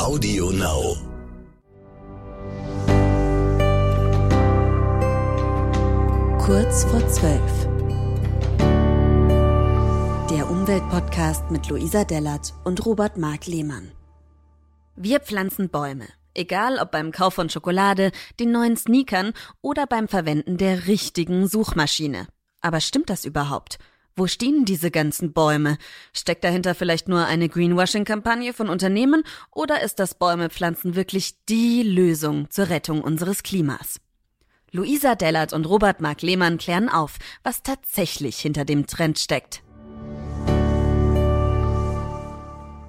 Audio Now. Kurz vor zwölf. Der Umweltpodcast mit Luisa Dellert und Robert Mark Lehmann. Wir pflanzen Bäume. Egal ob beim Kauf von Schokolade, den neuen Sneakern oder beim Verwenden der richtigen Suchmaschine. Aber stimmt das überhaupt? Wo stehen diese ganzen Bäume? Steckt dahinter vielleicht nur eine Greenwashing-Kampagne von Unternehmen oder ist das Bäumepflanzen wirklich die Lösung zur Rettung unseres Klimas? Luisa Dellert und Robert Mark Lehmann klären auf, was tatsächlich hinter dem Trend steckt.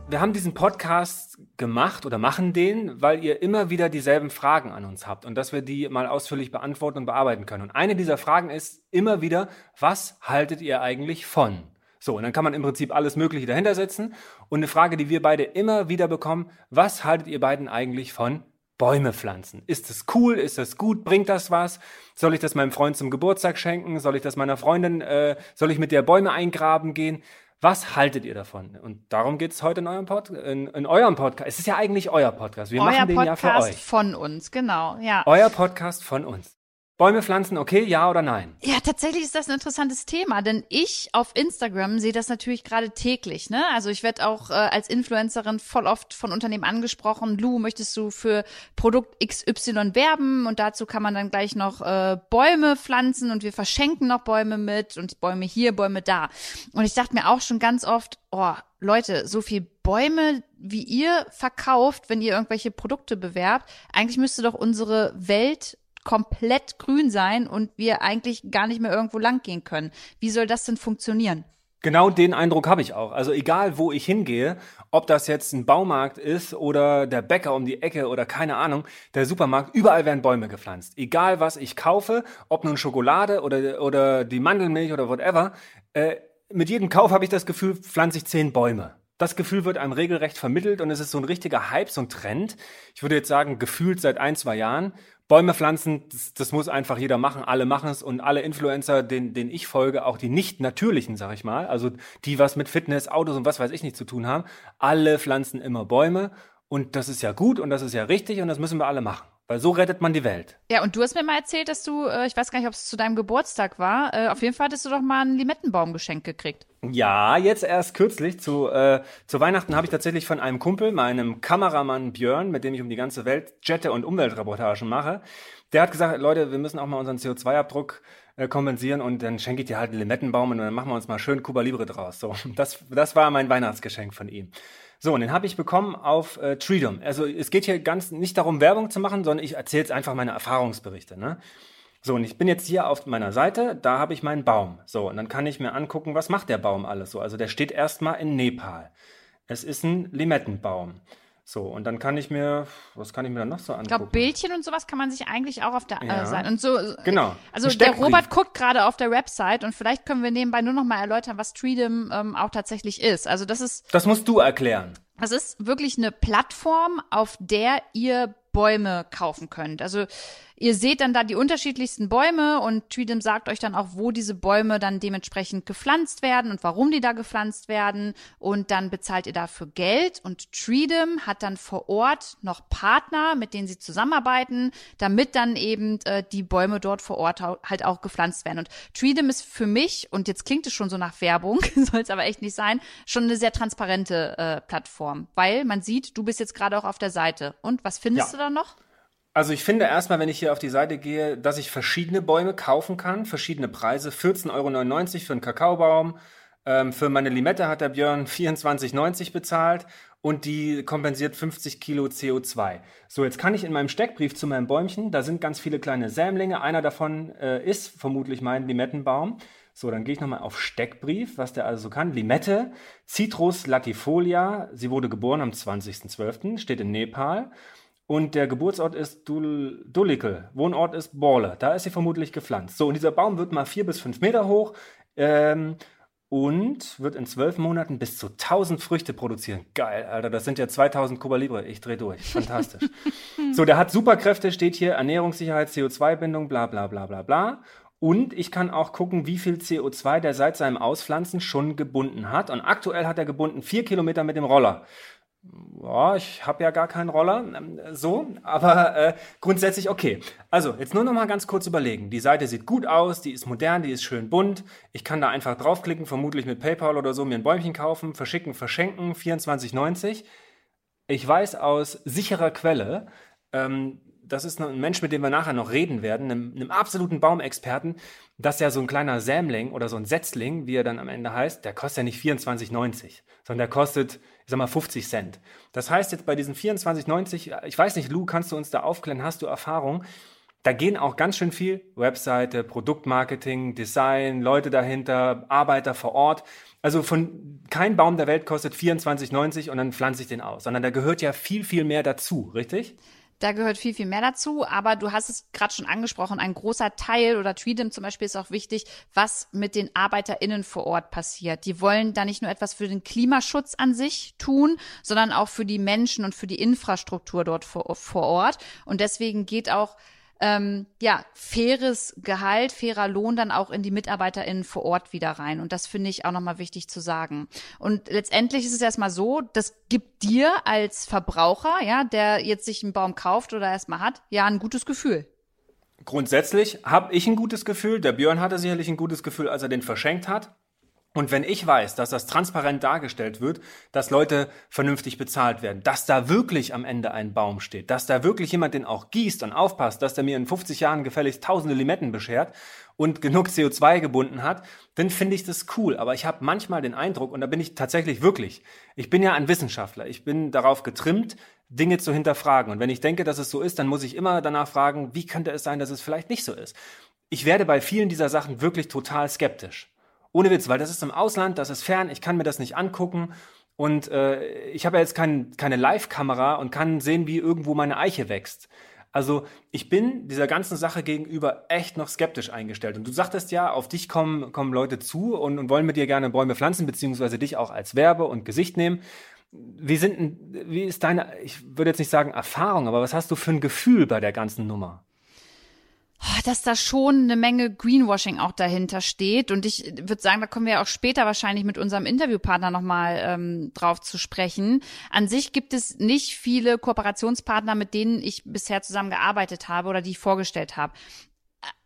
Wir haben diesen Podcast gemacht oder machen den, weil ihr immer wieder dieselben Fragen an uns habt und dass wir die mal ausführlich beantworten und bearbeiten können. Und eine dieser Fragen ist immer wieder, was haltet ihr eigentlich von? So, und dann kann man im Prinzip alles Mögliche dahinter setzen. Und eine Frage, die wir beide immer wieder bekommen, was haltet ihr beiden eigentlich von Bäume pflanzen? Ist es cool? Ist das gut? Bringt das was? Soll ich das meinem Freund zum Geburtstag schenken? Soll ich das meiner Freundin, äh, soll ich mit der Bäume eingraben gehen? Was haltet ihr davon? Und darum geht es heute in eurem, Pod in, in eurem Podcast. Es ist ja eigentlich euer Podcast. Wir euer machen den Podcast ja für euch. von uns, genau, ja. Euer Podcast von uns. Bäume pflanzen, okay, ja oder nein? Ja, tatsächlich ist das ein interessantes Thema, denn ich auf Instagram sehe das natürlich gerade täglich. Ne? Also ich werde auch äh, als Influencerin voll oft von Unternehmen angesprochen. Lu, möchtest du für Produkt XY werben? Und dazu kann man dann gleich noch äh, Bäume pflanzen und wir verschenken noch Bäume mit und Bäume hier, Bäume da. Und ich dachte mir auch schon ganz oft, oh, Leute, so viel Bäume, wie ihr verkauft, wenn ihr irgendwelche Produkte bewerbt, eigentlich müsste doch unsere Welt komplett grün sein und wir eigentlich gar nicht mehr irgendwo lang gehen können. Wie soll das denn funktionieren? Genau den Eindruck habe ich auch. Also egal, wo ich hingehe, ob das jetzt ein Baumarkt ist oder der Bäcker um die Ecke oder keine Ahnung, der Supermarkt, überall werden Bäume gepflanzt. Egal, was ich kaufe, ob nun Schokolade oder, oder die Mandelmilch oder whatever, äh, mit jedem Kauf habe ich das Gefühl, pflanze ich zehn Bäume. Das Gefühl wird einem regelrecht vermittelt und es ist so ein richtiger Hype, so ein Trend. Ich würde jetzt sagen, gefühlt seit ein, zwei Jahren. Bäume pflanzen, das, das muss einfach jeder machen, alle machen es und alle Influencer, denen, denen ich folge, auch die nicht natürlichen, sag ich mal, also die was mit Fitness, Autos und was weiß ich nicht zu tun haben, alle pflanzen immer Bäume und das ist ja gut und das ist ja richtig und das müssen wir alle machen. Weil so rettet man die Welt. Ja, und du hast mir mal erzählt, dass du, äh, ich weiß gar nicht, ob es zu deinem Geburtstag war, äh, auf jeden Fall hattest du doch mal einen Limettenbaum geschenkt gekriegt. Ja, jetzt erst kürzlich zu, äh, zu Weihnachten habe ich tatsächlich von einem Kumpel, meinem Kameramann Björn, mit dem ich um die ganze Welt jette und Umweltreportagen mache, der hat gesagt, Leute, wir müssen auch mal unseren CO2-Abdruck äh, kompensieren und dann schenke ich dir halt einen Limettenbaum und dann machen wir uns mal schön Cuba Libre draus. So, das, das war mein Weihnachtsgeschenk von ihm. So, und den habe ich bekommen auf äh, Treedom. Also es geht hier ganz nicht darum, Werbung zu machen, sondern ich erzähle jetzt einfach meine Erfahrungsberichte. Ne? So, und ich bin jetzt hier auf meiner Seite, da habe ich meinen Baum. So, und dann kann ich mir angucken, was macht der Baum alles so. Also der steht erstmal in Nepal. Es ist ein Limettenbaum. So, und dann kann ich mir, was kann ich mir dann noch so angucken? Ich glaube, Bildchen und sowas kann man sich eigentlich auch auf der Ja. äh, Seite. Und so, Genau. Also der. Robert guckt gerade auf der Website und vielleicht können wir nebenbei nur noch mal erläutern, was Treedom ähm, auch tatsächlich ist. Also das ist Das musst du erklären. Das ist wirklich eine Plattform, auf der ihr Bäume kaufen könnt. Also ihr seht dann da die unterschiedlichsten Bäume und Treedom sagt euch dann auch, wo diese Bäume dann dementsprechend gepflanzt werden und warum die da gepflanzt werden. Und dann bezahlt ihr dafür Geld und Treedom hat dann vor Ort noch Partner, mit denen sie zusammenarbeiten, damit dann eben äh, die Bäume dort vor Ort halt auch gepflanzt werden. Und Treedom ist für mich, und jetzt klingt es schon so nach Werbung, soll es aber echt nicht sein, schon eine sehr transparente äh, Plattform, weil man sieht, du bist jetzt gerade auch auf der Seite. Und was findest Ja. du da noch? Also ich finde erstmal, wenn ich hier auf die Seite gehe, dass ich verschiedene Bäume kaufen kann, verschiedene Preise. 14,99 Euro für einen Kakaobaum. Ähm, für meine Limette hat der Björn 24,90 Euro bezahlt und die kompensiert 50 Kilo CO2. So, jetzt kann ich in meinem Steckbrief zu meinem Bäumchen, da sind ganz viele kleine Sämlinge. Einer davon äh, ist vermutlich mein Limettenbaum. So, dann gehe ich nochmal auf Steckbrief, was der also so kann. Limette, Citrus latifolia. Sie wurde geboren am 20.12., steht in Nepal. Und der Geburtsort ist Dul Dulikel. Wohnort ist Borle. Da ist sie vermutlich gepflanzt. So, und dieser Baum wird mal vier bis fünf Meter hoch ähm, und wird in zwölf Monaten bis zu 1000 Früchte produzieren. Geil, Alter, das sind ja 2000 Kuba Libre. Ich dreh durch. Fantastisch. so, der hat Superkräfte, steht hier, Ernährungssicherheit, CO2-Bindung, bla bla bla bla bla. Und ich kann auch gucken, wie viel CO2 der seit seinem Auspflanzen schon gebunden hat. Und aktuell hat er gebunden vier Kilometer mit dem Roller. Ja, ich habe ja gar keinen Roller, ähm, so, aber äh, grundsätzlich okay. Also, jetzt nur noch mal ganz kurz überlegen. Die Seite sieht gut aus, die ist modern, die ist schön bunt. Ich kann da einfach draufklicken, vermutlich mit PayPal oder so, mir ein Bäumchen kaufen, verschicken, verschenken, 24,90. Ich weiß aus sicherer Quelle, ähm, das ist ein Mensch, mit dem wir nachher noch reden werden, einem, einem, absoluten Baumexperten, dass ja so ein kleiner Sämling oder so ein Setzling, wie er dann am Ende heißt, der kostet ja nicht 24,90, sondern der kostet, sag mal, 50 Cent. Das heißt jetzt bei diesen 24,90, ich weiß nicht, Lou, kannst du uns da aufklären, hast du Erfahrung? Da gehen auch ganz schön viel Webseite, Produktmarketing, Design, Leute dahinter, Arbeiter vor Ort. Also von kein Baum der Welt kostet 24,90 und dann pflanze ich den aus, sondern da gehört ja viel, viel mehr dazu, richtig? Da gehört viel, viel mehr dazu. Aber du hast es gerade schon angesprochen, ein großer Teil oder Tweedem zum Beispiel ist auch wichtig, was mit den ArbeiterInnen vor Ort passiert. Die wollen da nicht nur etwas für den Klimaschutz an sich tun, sondern auch für die Menschen und für die Infrastruktur dort vor, vor Ort. Und deswegen geht auch ähm, ja, faires Gehalt, fairer Lohn dann auch in die MitarbeiterInnen vor Ort wieder rein. Und das finde ich auch nochmal wichtig zu sagen. Und letztendlich ist es erstmal so, das gibt dir als Verbraucher, ja, der jetzt sich einen Baum kauft oder erstmal hat, ja, ein gutes Gefühl. Grundsätzlich habe ich ein gutes Gefühl. Der Björn hatte sicherlich ein gutes Gefühl, als er den verschenkt hat. Und wenn ich weiß, dass das transparent dargestellt wird, dass Leute vernünftig bezahlt werden, dass da wirklich am Ende ein Baum steht, dass da wirklich jemand den auch gießt und aufpasst, dass der mir in 50 Jahren gefälligst tausende Limetten beschert und genug CO2 gebunden hat, dann finde ich das cool. Aber ich habe manchmal den Eindruck, und da bin ich tatsächlich wirklich, ich bin ja ein Wissenschaftler, ich bin darauf getrimmt, Dinge zu hinterfragen. Und wenn ich denke, dass es so ist, dann muss ich immer danach fragen, wie könnte es sein, dass es vielleicht nicht so ist. Ich werde bei vielen dieser Sachen wirklich total skeptisch. Ohne Witz, weil das ist im Ausland, das ist fern, ich kann mir das nicht angucken. Und äh, ich habe ja jetzt kein, keine Live-Kamera und kann sehen, wie irgendwo meine Eiche wächst. Also ich bin dieser ganzen Sache gegenüber echt noch skeptisch eingestellt. Und du sagtest ja, auf dich kommen, kommen Leute zu und, und wollen mit dir gerne Bäume pflanzen, beziehungsweise dich auch als Werbe und Gesicht nehmen. Wie sind, wie ist deine, ich würde jetzt nicht sagen Erfahrung, aber was hast du für ein Gefühl bei der ganzen Nummer? Oh, dass da schon eine Menge Greenwashing auch dahinter steht. Und ich würde sagen, da kommen wir auch später wahrscheinlich mit unserem Interviewpartner nochmal ähm, drauf zu sprechen. An sich gibt es nicht viele Kooperationspartner, mit denen ich bisher zusammengearbeitet habe oder die ich vorgestellt habe.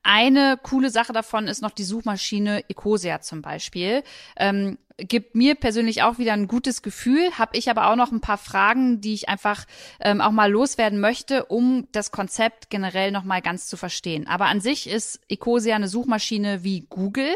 Eine coole Sache davon ist noch die Suchmaschine Ecosia zum Beispiel. Ähm, gibt mir persönlich auch wieder ein gutes Gefühl, habe ich aber auch noch ein paar Fragen, die ich einfach ähm, auch mal loswerden möchte, um das Konzept generell noch mal ganz zu verstehen. Aber an sich ist Ecosia eine Suchmaschine wie Google.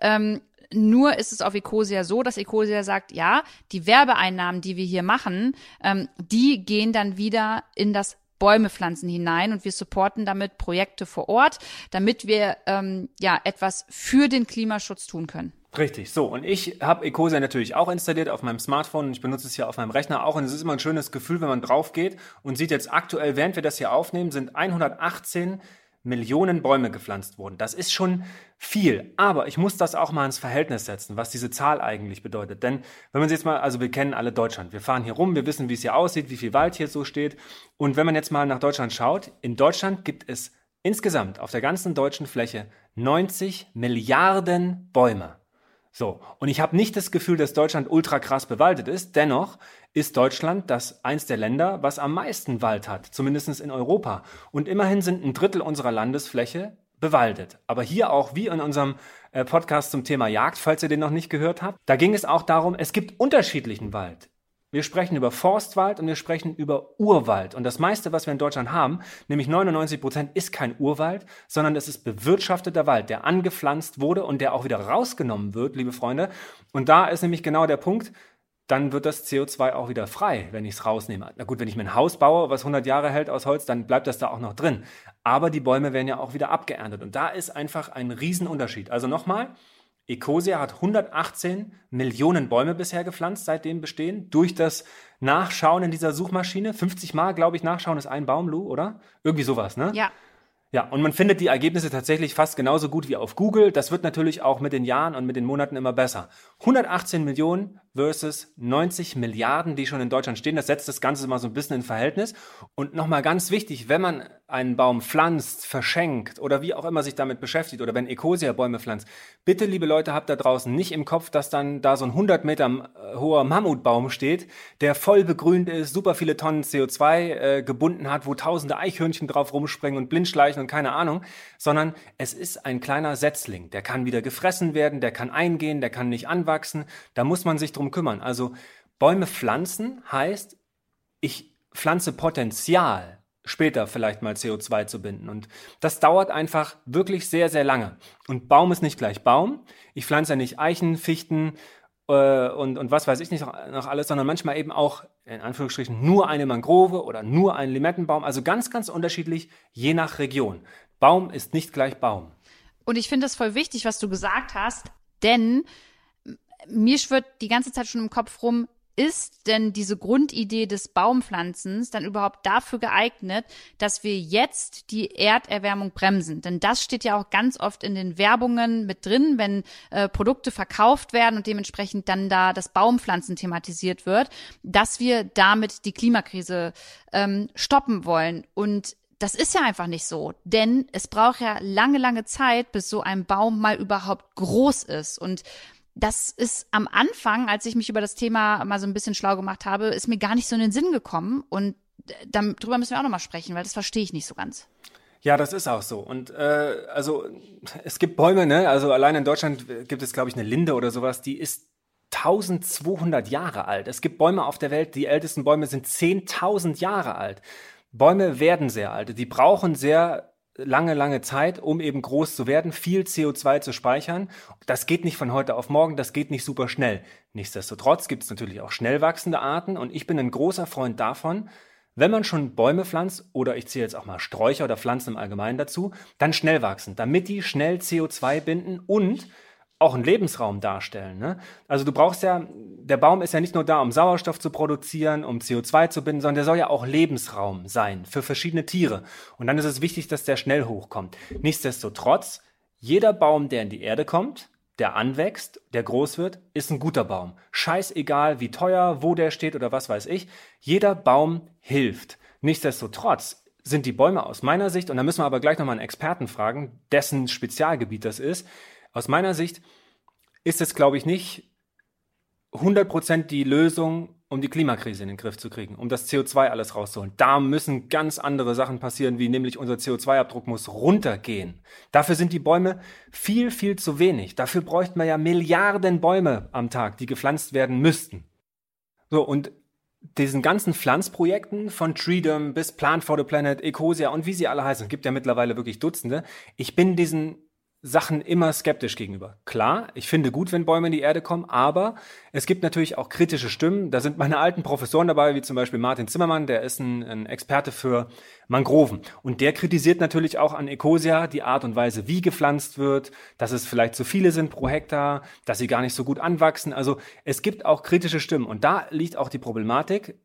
Ähm, nur ist es auf Ecosia so, dass Ecosia sagt, ja, die Werbeeinnahmen, die wir hier machen, ähm, die gehen dann wieder in das Bäume pflanzen hinein und wir supporten damit Projekte vor Ort, damit wir ähm, ja etwas für den Klimaschutz tun können. Richtig, so. Und ich habe Ecosia natürlich auch installiert auf meinem Smartphone ich benutze es hier auf meinem Rechner auch. Und es ist immer ein schönes Gefühl, wenn man drauf geht und sieht jetzt aktuell, während wir das hier aufnehmen, sind 118 Millionen Bäume gepflanzt worden. Das ist schon viel. Aber ich muss das auch mal ins Verhältnis setzen, was diese Zahl eigentlich bedeutet. Denn wenn man sich jetzt mal, also wir kennen alle Deutschland. Wir fahren hier rum, wir wissen, wie es hier aussieht, wie viel Wald hier so steht. Und wenn man jetzt mal nach Deutschland schaut, in Deutschland gibt es insgesamt auf der ganzen deutschen Fläche 90 Milliarden Bäume. So, und ich habe nicht das Gefühl, dass Deutschland ultra krass bewaldet ist. Dennoch ist Deutschland das eins der Länder, was am meisten Wald hat, zumindest in Europa. Und immerhin sind ein Drittel unserer Landesfläche bewaldet. Aber hier auch, wie in unserem äh, Podcast zum Thema Jagd, falls ihr den noch nicht gehört habt, da ging es auch darum, es gibt unterschiedlichen Wald. Wir sprechen über Forstwald und wir sprechen über Urwald. Und das meiste, was wir in Deutschland haben, nämlich 99 Prozent, ist kein Urwald, sondern es ist bewirtschafteter Wald, der angepflanzt wurde und der auch wieder rausgenommen wird, liebe Freunde. Und da ist nämlich genau der Punkt, dann wird das CO2 auch wieder frei, wenn ich es rausnehme. Na gut, wenn ich mir ein Haus baue, was 100 Jahre hält aus Holz, dann bleibt das da auch noch drin. Aber die Bäume werden ja auch wieder abgeerntet. Und da ist einfach ein Riesenunterschied. Also nochmal, Ecosia hat 118 Millionen Bäume bisher gepflanzt, seitdem bestehen, durch das Nachschauen in dieser Suchmaschine. 50 Mal, glaube ich, Nachschauen ist ein Baum, Lou, oder? Irgendwie sowas, ne? Ja. Ja, und man findet die Ergebnisse tatsächlich fast genauso gut wie auf Google. Das wird natürlich auch mit den Jahren und mit den Monaten immer besser. 118 Millionen versus 90 Milliarden, die schon in Deutschland stehen. Das setzt das Ganze mal so ein bisschen in Verhältnis. Und nochmal ganz wichtig, wenn man einen Baum pflanzt, verschenkt oder wie auch immer sich damit beschäftigt oder wenn Ecosia Bäume pflanzt, bitte, liebe Leute, habt da draußen nicht im Kopf, dass dann da so ein 100 Meter äh, hoher Mammutbaum steht, der voll begrünt ist, super viele Tonnen CO2 äh, gebunden hat, wo tausende Eichhörnchen drauf rumspringen und blindschleichen und keine Ahnung, sondern es ist ein kleiner Setzling. Der kann wieder gefressen werden, der kann eingehen, der kann nicht anwachsen. Da muss man sich drum kümmern. Also Bäume pflanzen heißt, ich pflanze Potenzial später vielleicht mal CO2 zu binden. Und das dauert einfach wirklich sehr, sehr lange. Und Baum ist nicht gleich Baum. Ich pflanze ja nicht Eichen, Fichten äh, und, und was weiß ich nicht noch, alles, sondern manchmal eben auch in Anführungsstrichen nur eine Mangrove oder nur ein Limettenbaum. Also ganz, ganz unterschiedlich, je nach Region. Baum ist nicht gleich Baum. Und ich finde das voll wichtig, was du gesagt hast, denn mir schwirrt die ganze Zeit schon im Kopf rum, ist denn diese Grundidee des Baumpflanzens dann überhaupt dafür geeignet, dass wir jetzt die Erderwärmung bremsen? Denn das steht ja auch ganz oft in den Werbungen mit drin, wenn äh, Produkte verkauft werden und dementsprechend dann da das Baumpflanzen thematisiert wird, dass wir damit die Klimakrise ähm, stoppen wollen. Und das ist ja einfach nicht so, denn es braucht ja lange, lange Zeit, bis so ein Baum mal überhaupt groß ist. Und das ist am Anfang, als ich mich über das Thema mal so ein bisschen schlau gemacht habe, ist mir gar nicht so in den Sinn gekommen. Und darüber müssen wir auch nochmal sprechen, weil das verstehe ich nicht so ganz. Ja, das ist auch so. Und äh, also es gibt Bäume, ne? Also allein in Deutschland gibt es, glaube ich, eine Linde oder sowas, die ist 1200 Jahre alt. Es gibt Bäume auf der Welt, die ältesten Bäume sind 10.000 Jahre alt. Bäume werden sehr alt. Die brauchen sehr lange, lange Zeit, um eben groß zu werden, viel CO2 zu speichern. Das geht nicht von heute auf morgen, das geht nicht super schnell. Nichtsdestotrotz gibt es natürlich auch schnell wachsende Arten und ich bin ein großer Freund davon, wenn man schon Bäume pflanzt, oder ich zähle jetzt auch mal Sträucher oder Pflanzen im Allgemeinen dazu, dann schnell wachsen, damit die schnell CO2 binden und auch einen Lebensraum darstellen. Ne? Also du brauchst ja, der Baum ist ja nicht nur da, um Sauerstoff zu produzieren, um CO2 zu binden, sondern der soll ja auch Lebensraum sein für verschiedene Tiere. Und dann ist es wichtig, dass der schnell hochkommt. Nichtsdestotrotz, jeder Baum, der in die Erde kommt, der anwächst, der groß wird, ist ein guter Baum. Scheißegal, wie teuer, wo der steht oder was weiß ich. Jeder Baum hilft. Nichtsdestotrotz sind die Bäume aus meiner Sicht, und da müssen wir aber gleich nochmal einen Experten fragen, dessen Spezialgebiet das ist, aus meiner Sicht ist es, glaube ich, nicht 100% die Lösung, um die Klimakrise in den Griff zu kriegen, um das CO2 alles rauszuholen. Da müssen ganz andere Sachen passieren, wie nämlich unser CO2-Abdruck muss runtergehen. Dafür sind die Bäume viel, viel zu wenig. Dafür bräuchten wir ja Milliarden Bäume am Tag, die gepflanzt werden müssten. So, und diesen ganzen Pflanzprojekten von Treedom bis Plant for the Planet, Ecosia und wie sie alle heißen, gibt ja mittlerweile wirklich Dutzende. Ich bin diesen Sachen immer skeptisch gegenüber. Klar, ich finde gut, wenn Bäume in die Erde kommen, aber es gibt natürlich auch kritische Stimmen. Da sind meine alten Professoren dabei, wie zum Beispiel Martin Zimmermann, der ist ein, ein Experte für Mangroven. Und der kritisiert natürlich auch an Ecosia die Art und Weise, wie gepflanzt wird, dass es vielleicht zu viele sind pro Hektar, dass sie gar nicht so gut anwachsen. Also es gibt auch kritische Stimmen. Und da liegt auch die Problematik.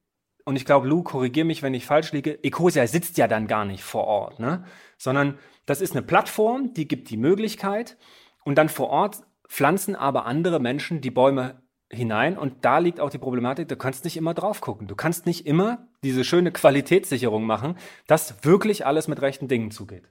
Und ich glaube, Lou, korrigier mich, wenn ich falsch liege. Ecosia sitzt ja dann gar nicht vor Ort, ne? Sondern das ist eine Plattform, die gibt die Möglichkeit und dann vor Ort pflanzen aber andere Menschen die Bäume hinein und da liegt auch die Problematik, du kannst nicht immer drauf gucken. Du kannst nicht immer diese schöne Qualitätssicherung machen, dass wirklich alles mit rechten Dingen zugeht.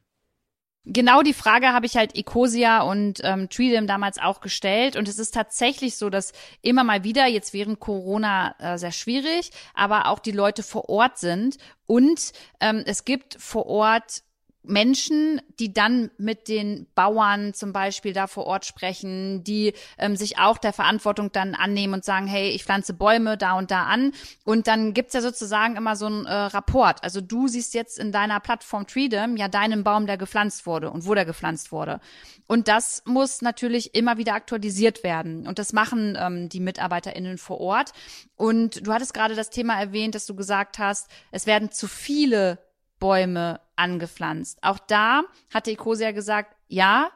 Genau die Frage habe ich halt Ecosia und ähm, Treedom damals auch gestellt. Und es ist tatsächlich so, dass immer mal wieder, jetzt während Corona äh, sehr schwierig, aber auch die Leute vor Ort sind. Und ähm, es gibt vor Ort Menschen, die dann mit den Bauern zum Beispiel da vor Ort sprechen, die ähm, sich auch der Verantwortung dann annehmen und sagen, hey, ich pflanze Bäume da und da an. Und dann gibt's ja sozusagen immer so einen äh, Rapport. Also du siehst jetzt in deiner Plattform Freedom ja deinen Baum, der gepflanzt wurde und wo der gepflanzt wurde. Und das muss natürlich immer wieder aktualisiert werden. Und das machen ähm, die MitarbeiterInnen vor Ort. Und du hattest gerade das Thema erwähnt, dass du gesagt hast, es werden zu viele Bäume angepflanzt. Auch da hatte Ecosia gesagt, ja,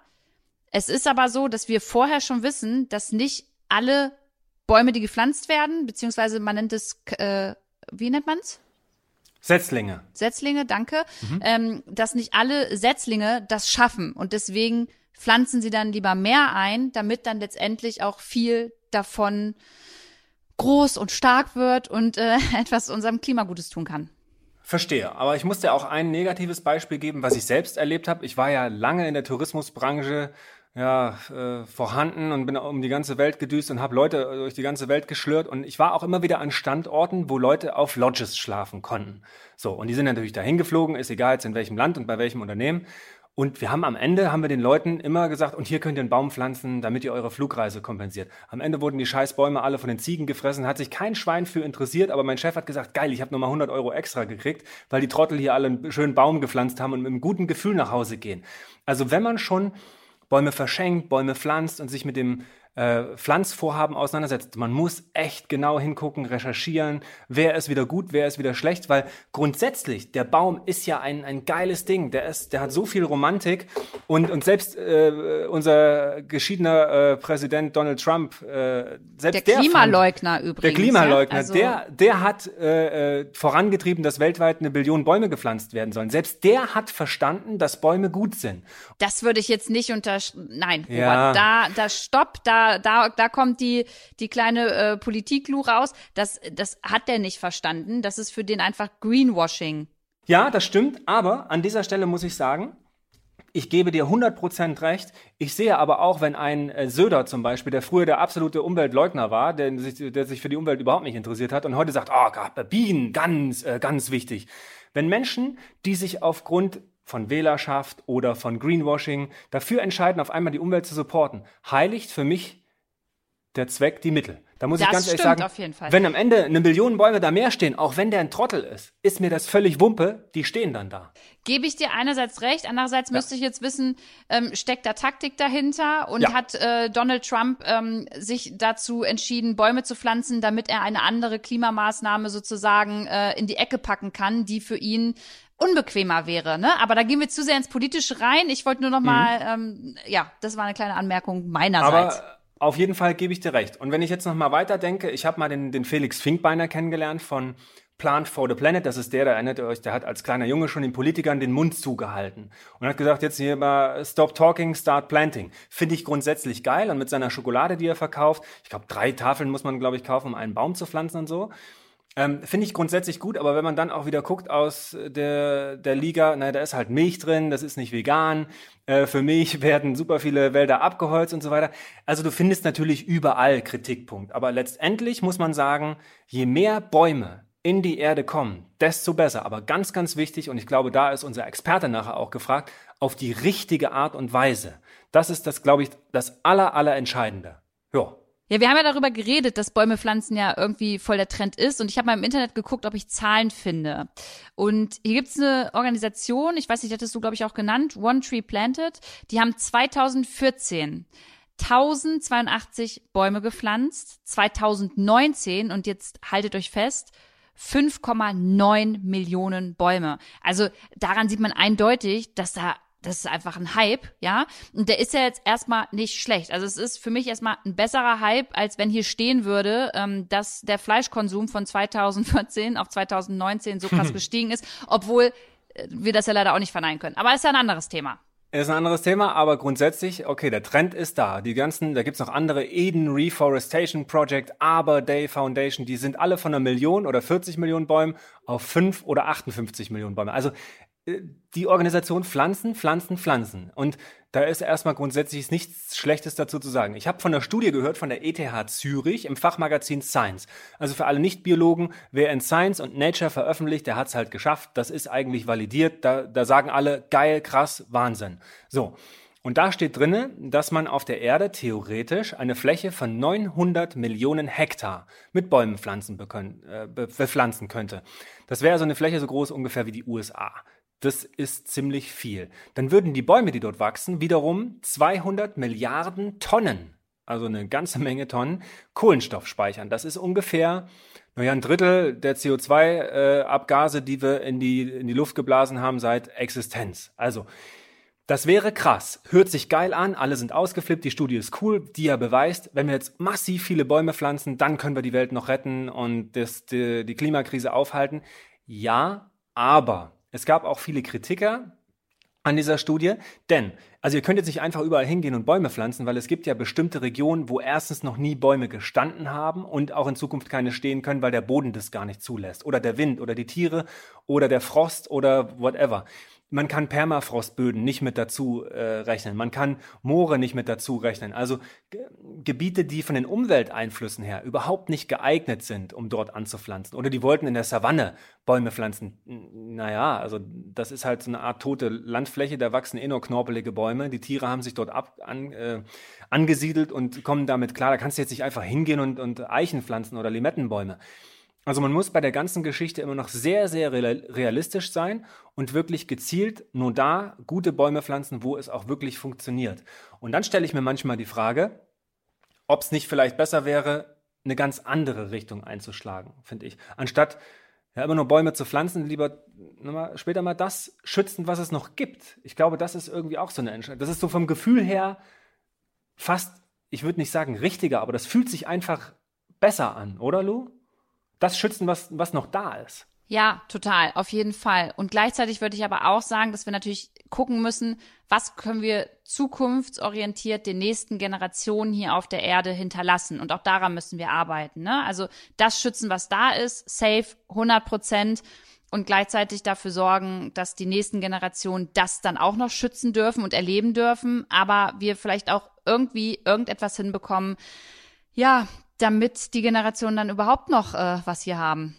es ist aber so, dass wir vorher schon wissen, dass nicht alle Bäume, die gepflanzt werden, beziehungsweise man nennt es, äh, wie nennt man es? Setzlinge. Setzlinge, danke. Mhm. Ähm, dass nicht alle Setzlinge das schaffen. Und deswegen pflanzen sie dann lieber mehr ein, damit dann letztendlich auch viel davon groß und stark wird und äh, etwas unserem Klima Gutes tun kann. Verstehe, aber ich muss dir auch ein negatives Beispiel geben, was ich selbst erlebt habe. Ich war ja lange in der Tourismusbranche ja, äh, vorhanden und bin um die ganze Welt gedüst und habe Leute durch die ganze Welt geschlürt und ich war auch immer wieder an Standorten, wo Leute auf Lodges schlafen konnten. So, und die sind natürlich dahin geflogen, ist egal jetzt in welchem Land und bei welchem Unternehmen. Und wir haben am Ende, haben wir den Leuten immer gesagt, und hier könnt ihr einen Baum pflanzen, damit ihr eure Flugreise kompensiert. Am Ende wurden die Scheißbäume alle von den Ziegen gefressen, hat sich kein Schwein für interessiert, aber mein Chef hat gesagt, geil, ich habe nochmal 100 Euro extra gekriegt, weil die Trottel hier alle einen schönen Baum gepflanzt haben und mit einem guten Gefühl nach Hause gehen. Also wenn man schon Bäume verschenkt, Bäume pflanzt und sich mit dem äh, Pflanzvorhaben auseinandersetzt. Man muss echt genau hingucken, recherchieren, wer ist wieder gut, wer ist wieder schlecht, weil grundsätzlich der Baum ist ja ein, ein geiles Ding. Der, ist, der hat so viel Romantik und, und selbst äh, unser geschiedener äh, Präsident Donald Trump, äh, selbst der Klimaleugner fand, übrigens. Der Klimaleugner, ja? also der, der hat äh, äh, vorangetrieben, dass weltweit eine Billion Bäume gepflanzt werden sollen. Selbst der hat verstanden, dass Bäume gut sind. Das würde ich jetzt nicht unter... Nein, Robert, Ja. da, da stopp, da da, da, kommt die, die kleine äh, Politiklu raus. Das, das hat der nicht verstanden. Das ist für den einfach Greenwashing. Ja, das stimmt, aber an dieser Stelle muss ich sagen, ich gebe dir 100% recht. Ich sehe aber auch, wenn ein äh, Söder zum Beispiel, der früher der absolute Umweltleugner war, der sich, der sich für die Umwelt überhaupt nicht interessiert hat und heute sagt, oh, Bienen, ganz, äh, ganz wichtig. Wenn Menschen, die sich aufgrund von Wählerschaft oder von Greenwashing dafür entscheiden, auf einmal die Umwelt zu supporten, heiligt für mich der Zweck die Mittel. Da muss Das ich ganz ehrlich sagen, auf jeden Fall. wenn am Ende eine Million Bäume da mehr stehen, auch wenn der ein Trottel ist, ist mir das völlig Wumpe, die stehen dann da. Gebe ich dir einerseits recht, andererseits müsste ich jetzt wissen, ähm, steckt da Taktik dahinter und Ja. hat äh, Donald Trump ähm, sich dazu entschieden, Bäume zu pflanzen, damit er eine andere Klimamaßnahme sozusagen äh, in die Ecke packen kann, die für ihn unbequemer wäre, ne? Aber da gehen wir zu sehr ins Politische rein. Ich wollte nur noch mal, ähm, ja, das war eine kleine Anmerkung meinerseits. Aber auf jeden Fall gebe ich dir recht. Und wenn ich jetzt noch mal weiterdenke, ich habe mal den, den Felix Finkbeiner kennengelernt von Plant for the Planet. Das ist der, der erinnert ihr euch, der hat als kleiner Junge schon den Politikern den Mund zugehalten und hat gesagt, jetzt hier mal Stop Talking, Start Planting. Finde ich grundsätzlich geil. Und mit seiner Schokolade, die er verkauft, ich glaube, drei Tafeln muss man, glaube ich, kaufen, um einen Baum zu pflanzen und so. Ähm, Finde ich grundsätzlich gut, aber wenn man dann auch wieder guckt aus der, der Liga, naja, da ist halt Milch drin, das ist nicht vegan. Äh, für Milch werden super viele Wälder abgeholzt und so weiter. Also du findest natürlich überall Kritikpunkt. Aber letztendlich muss man sagen, je mehr Bäume in die Erde kommen, desto besser. Aber ganz, ganz wichtig, und ich glaube, da ist unser Experte nachher auch gefragt, auf die richtige Art und Weise. Das ist das, glaube ich, das aller, aller Entscheidende. Ja. Ja, wir haben ja darüber geredet, dass Bäume pflanzen ja irgendwie voll der Trend ist. Und ich habe mal im Internet geguckt, ob ich Zahlen finde. Und hier gibt's eine Organisation, ich weiß nicht, hattest du, glaube ich, auch genannt, One Tree Planted. Die haben 2014 1082 Bäume gepflanzt, 2019, und jetzt haltet euch fest, 5,9 Millionen Bäume. Also daran sieht man eindeutig, dass da das ist einfach ein Hype, ja. Und der ist ja jetzt erstmal nicht schlecht. Also es ist für mich erstmal ein besserer Hype, als wenn hier stehen würde, ähm, dass der Fleischkonsum von 2014 auf 2019 so krass gestiegen ist, obwohl äh, wir das ja leider auch nicht verneinen können. Aber ist ja ein anderes Thema. Ist ein anderes Thema, aber grundsätzlich, okay, der Trend ist da. Die ganzen, da gibt's noch andere, Eden Reforestation Project, Arbor Day Foundation, die sind alle von einer Million oder 40 Millionen Bäumen auf 5 oder 58 Millionen Bäume. Also die Organisation Pflanzen, Pflanzen, Pflanzen. Und da ist erstmal grundsätzlich nichts Schlechtes dazu zu sagen. Ich habe von der Studie gehört von der ETH Zürich im Fachmagazin Science. Also für alle Nicht-Biologen, wer in Science und Nature veröffentlicht, der hat's halt geschafft. Das ist eigentlich validiert. Da, da sagen alle, geil, krass, Wahnsinn. So. Und da steht drinne, dass man auf der Erde theoretisch eine Fläche von 900 Millionen Hektar mit Bäumen pflanzen äh, be- bepflanzen könnte. Das wäre so eine Fläche so groß ungefähr wie die USA. Das ist ziemlich viel. Dann würden die Bäume, die dort wachsen, wiederum 200 Milliarden Tonnen, also eine ganze Menge Tonnen, Kohlenstoff speichern. Das ist ungefähr, naja, ein Drittel der CO2-Abgase, die wir in die, in die Luft geblasen haben seit Existenz. Also, das wäre krass. Hört sich geil an, alle sind ausgeflippt, die Studie ist cool, die ja beweist, wenn wir jetzt massiv viele Bäume pflanzen, dann können wir die Welt noch retten und das, die, die Klimakrise aufhalten. Ja, aber es gab auch viele Kritiker an dieser Studie. Denn, also ihr könnt jetzt nicht einfach überall hingehen und Bäume pflanzen, weil es gibt ja bestimmte Regionen, wo erstens noch nie Bäume gestanden haben und auch in Zukunft keine stehen können, weil der Boden das gar nicht zulässt. Oder der Wind oder die Tiere oder der Frost oder whatever. Man kann Permafrostböden nicht mit dazu äh, rechnen. Man kann Moore nicht mit dazu rechnen. Also Gebiete, die von den Umwelteinflüssen her überhaupt nicht geeignet sind, um dort anzupflanzen. Oder die wollten in der Savanne Bäume pflanzen. Naja, also das ist halt so eine Art tote Landfläche, da wachsen eh nur knorpelige Bäume. Die Tiere haben sich dort ab, an, äh, angesiedelt und kommen damit klar. Da kannst du jetzt nicht einfach hingehen und, und Eichen pflanzen oder Limettenbäume. Also man muss bei der ganzen Geschichte immer noch sehr, sehr realistisch sein und wirklich gezielt nur da gute Bäume pflanzen, wo es auch wirklich funktioniert. Und dann stelle ich mir manchmal die Frage, ob es nicht vielleicht besser wäre, eine ganz andere Richtung einzuschlagen, finde ich. Anstatt ja, immer nur Bäume zu pflanzen, lieber mal, später mal das schützen, was es noch gibt. Ich glaube, das ist irgendwie auch so eine Entscheidung. Das ist so vom Gefühl her fast, ich würde nicht sagen richtiger, aber das fühlt sich einfach besser an, oder Lou? Das schützen, was, was noch da ist. Ja, total, auf jeden Fall. Und gleichzeitig würde ich aber auch sagen, dass wir natürlich gucken müssen, was können wir zukunftsorientiert den nächsten Generationen hier auf der Erde hinterlassen. Und auch daran müssen wir arbeiten. Ne? Also das schützen, was da ist, safe, 100 Prozent. Und gleichzeitig dafür sorgen, dass die nächsten Generationen das dann auch noch schützen dürfen und erleben dürfen. Aber wir vielleicht auch irgendwie irgendetwas hinbekommen, ja, damit die Generationen dann überhaupt noch äh, was hier haben.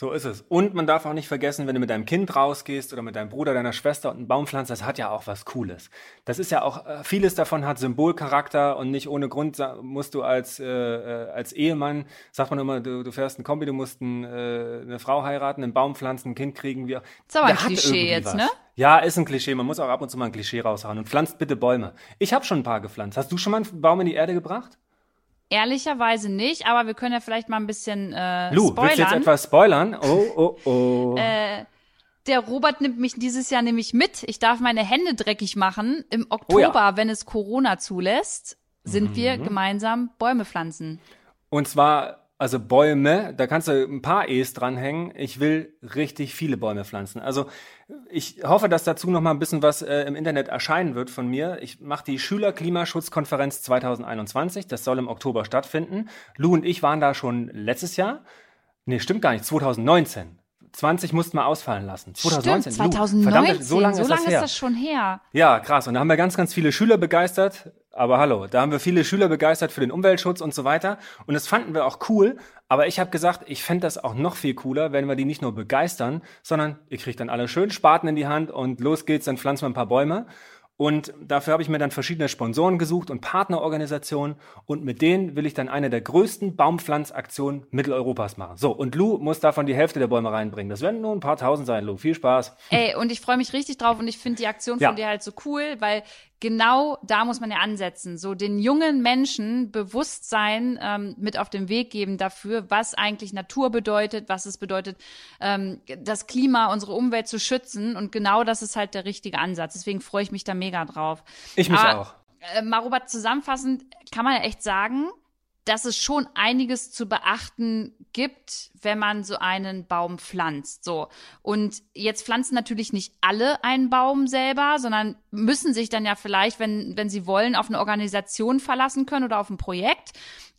So ist es. Und man darf auch nicht vergessen, wenn du mit deinem Kind rausgehst oder mit deinem Bruder, deiner Schwester und einen Baum pflanzt, das hat ja auch was Cooles. Das ist ja auch, äh, vieles davon hat Symbolcharakter und nicht ohne Grund musst du als, äh, äh, als Ehemann, sagt man immer, du, du fährst ein Kombi, du musst ein, äh, eine Frau heiraten, einen Baum pflanzen, ein Kind kriegen. Wie, das ist aber ein Klischee jetzt, was. ne? Ja, ist ein Klischee. Man muss auch ab und zu mal ein Klischee raushauen und pflanzt bitte Bäume. Ich habe schon ein paar gepflanzt. Hast du schon mal einen Baum in die Erde gebracht? Ehrlicherweise nicht, aber wir können ja vielleicht mal ein bisschen äh, Lu, spoilern. willst du jetzt etwas spoilern? Oh, oh, oh. äh, der Robert nimmt mich dieses Jahr nämlich mit. Ich darf meine Hände dreckig machen. Im Oktober, oh ja. wenn es Corona zulässt, sind mhm. wir gemeinsam Bäume pflanzen. Und zwar also Bäume, da kannst du ein paar E's dranhängen. Ich will richtig viele Bäume pflanzen. Also ich hoffe, dass dazu noch mal ein bisschen was äh, im Internet erscheinen wird von mir. Ich mache die Schülerklimaschutzkonferenz 2021. Das soll im Oktober stattfinden. Lou und ich waren da schon letztes Jahr. Nee, stimmt gar nicht. 2019. 20 mussten wir ausfallen lassen. 2019. Stimmt, 2019. Verdammt, so lange, so lange ist, das, ist das schon her. Ja, krass. Und da haben wir ganz, ganz viele Schüler begeistert. Aber hallo, da haben wir viele Schüler begeistert für den Umweltschutz und so weiter. Und das fanden wir auch cool. Aber ich habe gesagt, ich fände das auch noch viel cooler, wenn wir die nicht nur begeistern, sondern ihr kriegt dann alle schön Spaten in die Hand und los geht's, dann pflanzen wir ein paar Bäume. Und dafür habe ich mir dann verschiedene Sponsoren gesucht und Partnerorganisationen. Und mit denen will ich dann eine der größten Baumpflanzaktionen Mitteleuropas machen. So, und Lou muss davon die Hälfte der Bäume reinbringen. Das werden nur ein paar tausend sein, Lou. Viel Spaß. Ey, und ich freue mich richtig drauf und ich finde die Aktion von ja. dir halt so cool, weil genau da muss man ja ansetzen. So den jungen Menschen Bewusstsein ähm, mit auf den Weg geben dafür, was eigentlich Natur bedeutet, was es bedeutet, ähm, das Klima, unsere Umwelt zu schützen. Und genau das ist halt der richtige Ansatz. Deswegen freue ich mich da mega drauf. Ich mich Aber, auch. Äh, mal Robert, zusammenfassend kann man ja echt sagen, dass es schon einiges zu beachten gibt, wenn man so einen Baum pflanzt. So. Und jetzt pflanzen natürlich nicht alle einen Baum selber, sondern müssen sich dann ja vielleicht, wenn, wenn sie wollen, auf eine Organisation verlassen können oder auf ein Projekt.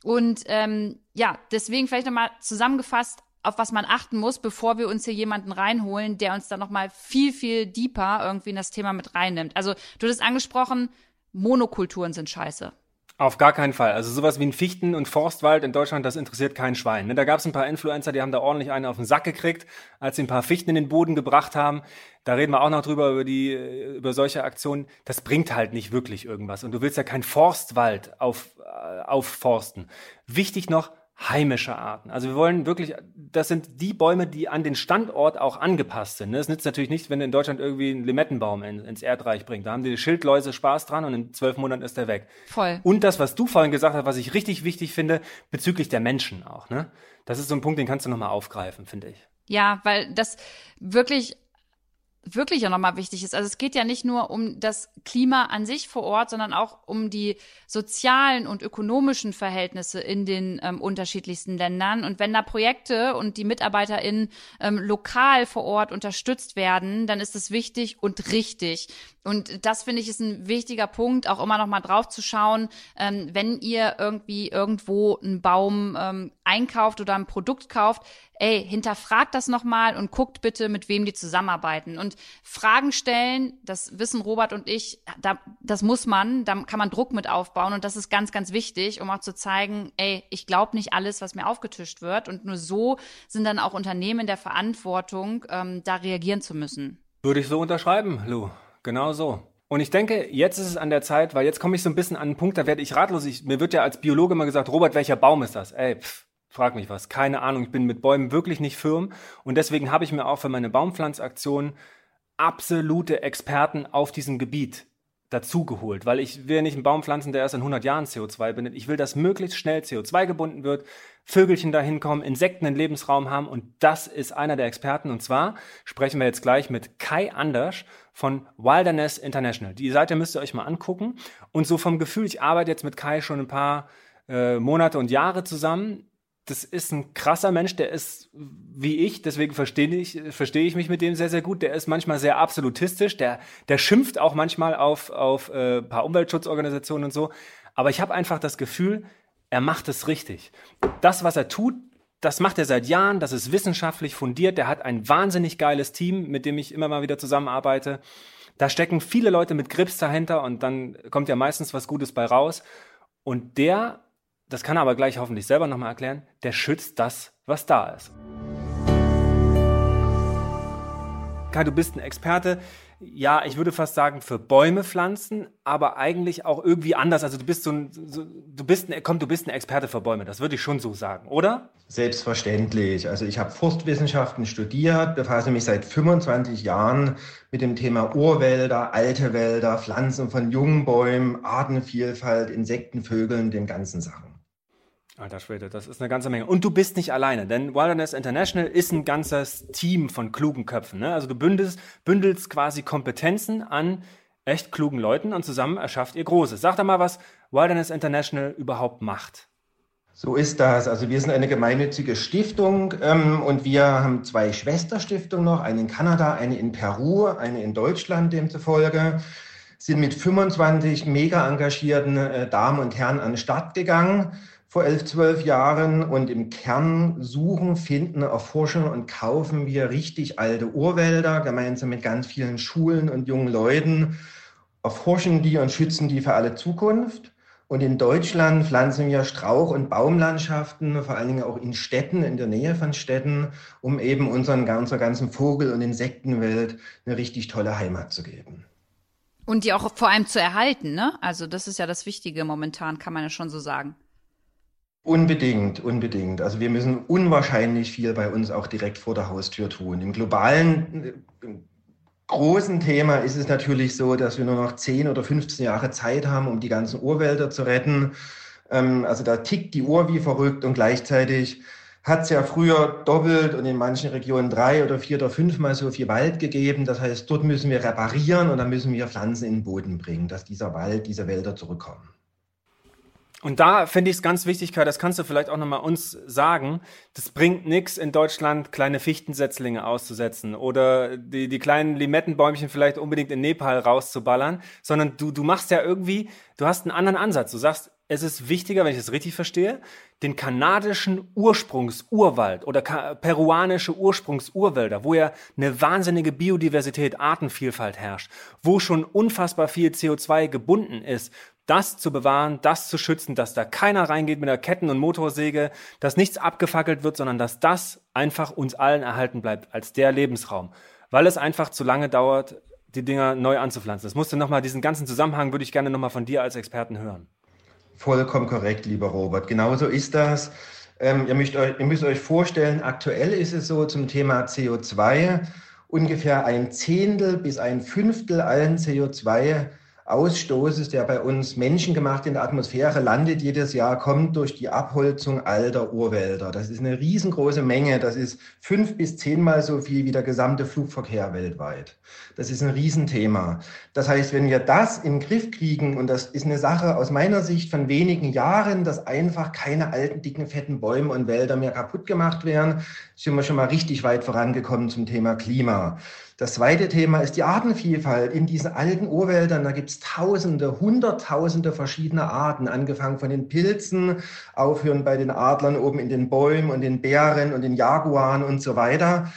Und ähm, ja, deswegen vielleicht nochmal zusammengefasst, auf was man achten muss, bevor wir uns hier jemanden reinholen, der uns dann nochmal viel, viel deeper irgendwie in das Thema mit reinnimmt. Also du hast angesprochen, Monokulturen sind scheiße. Auf gar keinen Fall. Also sowas wie ein Fichten- und Forstwald in Deutschland, das interessiert kein Schwein. Ne? Da gab es ein paar Influencer, die haben da ordentlich einen auf den Sack gekriegt, als sie ein paar Fichten in den Boden gebracht haben. Da reden wir auch noch drüber, über die, über solche Aktionen. Das bringt halt nicht wirklich irgendwas. Und du willst ja kein Forstwald auf, äh, aufforsten. Wichtig noch, heimische Arten. Also wir wollen wirklich, das sind die Bäume, die an den Standort auch angepasst sind. Es nützt natürlich nicht, wenn du in Deutschland irgendwie einen Limettenbaum in, ins Erdreich bringst. Da haben die Schildläuse Spaß dran und in zwölf Monaten ist der weg. Voll. Und das, was du vorhin gesagt hast, was ich richtig wichtig finde, bezüglich der Menschen auch. Ne? Das ist so ein Punkt, den kannst du nochmal aufgreifen, finde ich. Ja, weil das wirklich wirklich auch nochmal wichtig ist. Also es geht ja nicht nur um das Klima an sich vor Ort, sondern auch um die sozialen und ökonomischen Verhältnisse in den ähm, unterschiedlichsten Ländern. Und wenn da Projekte und die MitarbeiterInnen ähm, lokal vor Ort unterstützt werden, dann ist es wichtig und richtig. Und das finde ich ist ein wichtiger Punkt, auch immer noch mal drauf zu schauen, ähm, wenn ihr irgendwie irgendwo einen Baum ähm, einkauft oder ein Produkt kauft, ey, hinterfragt das nochmal und guckt bitte, mit wem die zusammenarbeiten. Und Fragen stellen, das wissen Robert und ich, da, das muss man, da kann man Druck mit aufbauen und das ist ganz, ganz wichtig, um auch zu zeigen, ey, ich glaube nicht alles, was mir aufgetischt wird. Und nur so sind dann auch Unternehmen in der Verantwortung, ähm, da reagieren zu müssen. Würde ich so unterschreiben, Lou. Genau so. Und ich denke, jetzt ist es an der Zeit, weil jetzt komme ich so ein bisschen an einen Punkt, da werde ich ratlos. Ich, mir wird ja als Biologe immer gesagt, Robert, welcher Baum ist das? Ey, pff, frag mich was. Keine Ahnung, ich bin mit Bäumen wirklich nicht firm. Und deswegen habe ich mir auch für meine Baumpflanzaktion absolute Experten auf diesem Gebiet dazugeholt, weil ich will nicht einen Baum pflanzen, der erst in 100 Jahren CO2 bindet. Ich will, dass möglichst schnell CO2 gebunden wird, Vögelchen dahin kommen, Insekten einen Lebensraum haben und das ist einer der Experten und zwar sprechen wir jetzt gleich mit Kai Anders von Wilderness International. Die Seite müsst ihr euch mal angucken und so vom Gefühl, ich arbeite jetzt mit Kai schon ein paar äh, Monate und Jahre zusammen das ist ein krasser Mensch, der ist wie ich, deswegen verstehe ich, verstehe ich mich mit dem sehr, sehr gut. Der ist manchmal sehr absolutistisch, der, der schimpft auch manchmal auf, auf äh, paar Umweltschutzorganisationen und so. Aber ich habe einfach das Gefühl, er macht es richtig. Das, was er tut, das macht er seit Jahren, das ist wissenschaftlich fundiert, der hat ein wahnsinnig geiles Team, mit dem ich immer mal wieder zusammenarbeite. Da stecken viele Leute mit Grips dahinter und dann kommt ja meistens was Gutes bei raus. Und der das kann er aber gleich hoffentlich selber nochmal erklären, der schützt das, was da ist. Kai, du bist ein Experte, ja, ich würde fast sagen, für Bäume pflanzen, aber eigentlich auch irgendwie anders. Also du bist so ein, so, du bist ein, komm, du bist ein Experte für Bäume, das würde ich schon so sagen, oder? Selbstverständlich. Also ich habe Forstwissenschaften studiert, befasse mich seit 25 Jahren mit dem Thema Urwälder, alte Wälder, Pflanzen von jungen Bäumen, Artenvielfalt, Insekten, Vögeln, den ganzen Sachen. Alter Schwede, das ist eine ganze Menge. Und du bist nicht alleine, denn Wilderness International ist ein ganzes Team von klugen Köpfen. Ne? Also du bündelst, bündelst quasi Kompetenzen an echt klugen Leuten und zusammen erschafft ihr Großes. Sag doch mal, was Wilderness International überhaupt macht. So ist das. Also wir sind eine gemeinnützige Stiftung ähm, und wir haben zwei Schwesterstiftungen noch, eine in Kanada, eine in Peru, eine in Deutschland demzufolge sind mit 25 mega engagierten äh, Damen und Herren an den Start gegangen vor elf, zwölf Jahren und im Kern suchen, finden, erforschen und kaufen wir richtig alte Urwälder gemeinsam mit ganz vielen Schulen und jungen Leuten, erforschen die und schützen die für alle Zukunft. Und in Deutschland pflanzen wir Strauch- und Baumlandschaften, vor allen Dingen auch in Städten, in der Nähe von Städten, um eben unseren, unserer ganzen Vogel- und Insektenwelt eine richtig tolle Heimat zu geben. Und die auch vor allem zu erhalten, ne? Also das ist ja das Wichtige momentan, kann man ja schon so sagen. Unbedingt, unbedingt. Also wir müssen unwahrscheinlich viel bei uns auch direkt vor der Haustür tun. Im globalen äh, großen Thema ist es natürlich so, dass wir nur noch 10 oder 15 Jahre Zeit haben, um die ganzen Urwälder zu retten. Ähm, also da tickt die Uhr wie verrückt und gleichzeitig hat es ja früher doppelt und in manchen Regionen drei oder vier oder fünfmal so viel Wald gegeben. Das heißt, dort müssen wir reparieren und dann müssen wir Pflanzen in den Boden bringen, dass dieser Wald, diese Wälder zurückkommen. Und da finde ich es ganz wichtig, Kai, das kannst du vielleicht auch nochmal uns sagen. Das bringt nichts in Deutschland, kleine Fichtensetzlinge auszusetzen oder die, die kleinen Limettenbäumchen vielleicht unbedingt in Nepal rauszuballern, sondern du, du machst ja irgendwie, du hast einen anderen Ansatz. Du sagst, es ist wichtiger, wenn ich das richtig verstehe, den kanadischen Ursprungsurwald oder peruanische Ursprungsurwälder, wo ja eine wahnsinnige Biodiversität, Artenvielfalt herrscht, wo schon unfassbar viel CO2 gebunden ist, das zu bewahren, das zu schützen, dass da keiner reingeht mit einer Ketten- und Motorsäge, dass nichts abgefackelt wird, sondern dass das einfach uns allen erhalten bleibt als der Lebensraum. Weil es einfach zu lange dauert, die Dinger neu anzupflanzen. Das musste nochmal, diesen ganzen Zusammenhang würde ich gerne nochmal von dir als Experten hören. Vollkommen korrekt, lieber Robert. Genauso ist das. Ähm, ihr, müsst euch, ihr müsst euch vorstellen, aktuell ist es so zum Thema CO2, ungefähr ein Zehntel bis ein Fünftel allen CO2 Ausstoßes, der bei uns menschengemacht in der Atmosphäre landet jedes Jahr, kommt durch die Abholzung alter Urwälder. Das ist eine riesengroße Menge. Das ist fünf bis zehnmal so viel wie der gesamte Flugverkehr weltweit. Das ist ein Riesenthema. Das heißt, wenn wir das in den Griff kriegen, und das ist eine Sache aus meiner Sicht von wenigen Jahren, dass einfach keine alten, dicken, fetten Bäume und Wälder mehr kaputt gemacht werden, sind wir schon mal richtig weit vorangekommen zum Thema Klima. Das zweite Thema ist die Artenvielfalt. In diesen alten Urwäldern, da gibt es Tausende, Hunderttausende verschiedene Arten, angefangen von den Pilzen, aufhören bei den Adlern oben in den Bäumen und den Bären und den Jaguaren und so weiter.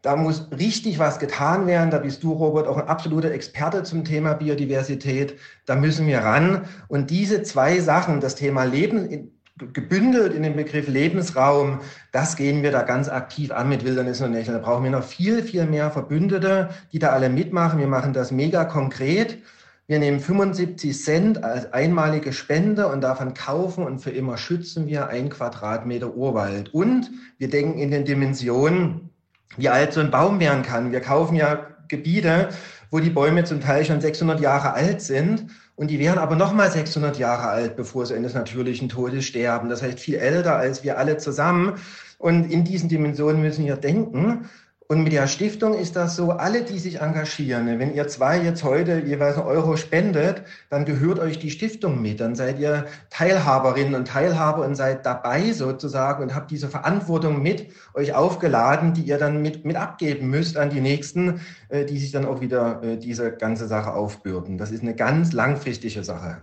Da muss richtig was getan werden. Da bist du, Robert, auch ein absoluter Experte zum Thema Biodiversität. Da müssen wir ran. Und diese zwei Sachen, das Thema Leben, gebündelt in den Begriff Lebensraum, das gehen wir da ganz aktiv an mit Wilderness und Nächten. Da brauchen wir noch viel, viel mehr Verbündete, die da alle mitmachen. Wir machen das mega konkret. Wir nehmen 75 Cent als einmalige Spende und davon kaufen und für immer schützen wir ein Quadratmeter Urwald. Und wir denken in den Dimensionen, wie alt so ein Baum werden kann. Wir kaufen ja Gebiete, wo die Bäume zum Teil schon 600 Jahre alt sind und die wären aber nochmal 600 Jahre alt, bevor sie eines natürlichen Todes sterben. Das heißt, viel älter als wir alle zusammen. Und in diesen Dimensionen müssen wir denken. Und mit der Stiftung ist das so, alle, die sich engagieren, wenn ihr zwei jetzt heute jeweils einen Euro spendet, dann gehört euch die Stiftung mit. Dann seid ihr Teilhaberinnen und Teilhaber und seid dabei sozusagen und habt diese Verantwortung mit euch aufgeladen, die ihr dann mit, mit abgeben müsst an die Nächsten, äh, die sich dann auch wieder äh, diese ganze Sache aufbürden. Das ist eine ganz langfristige Sache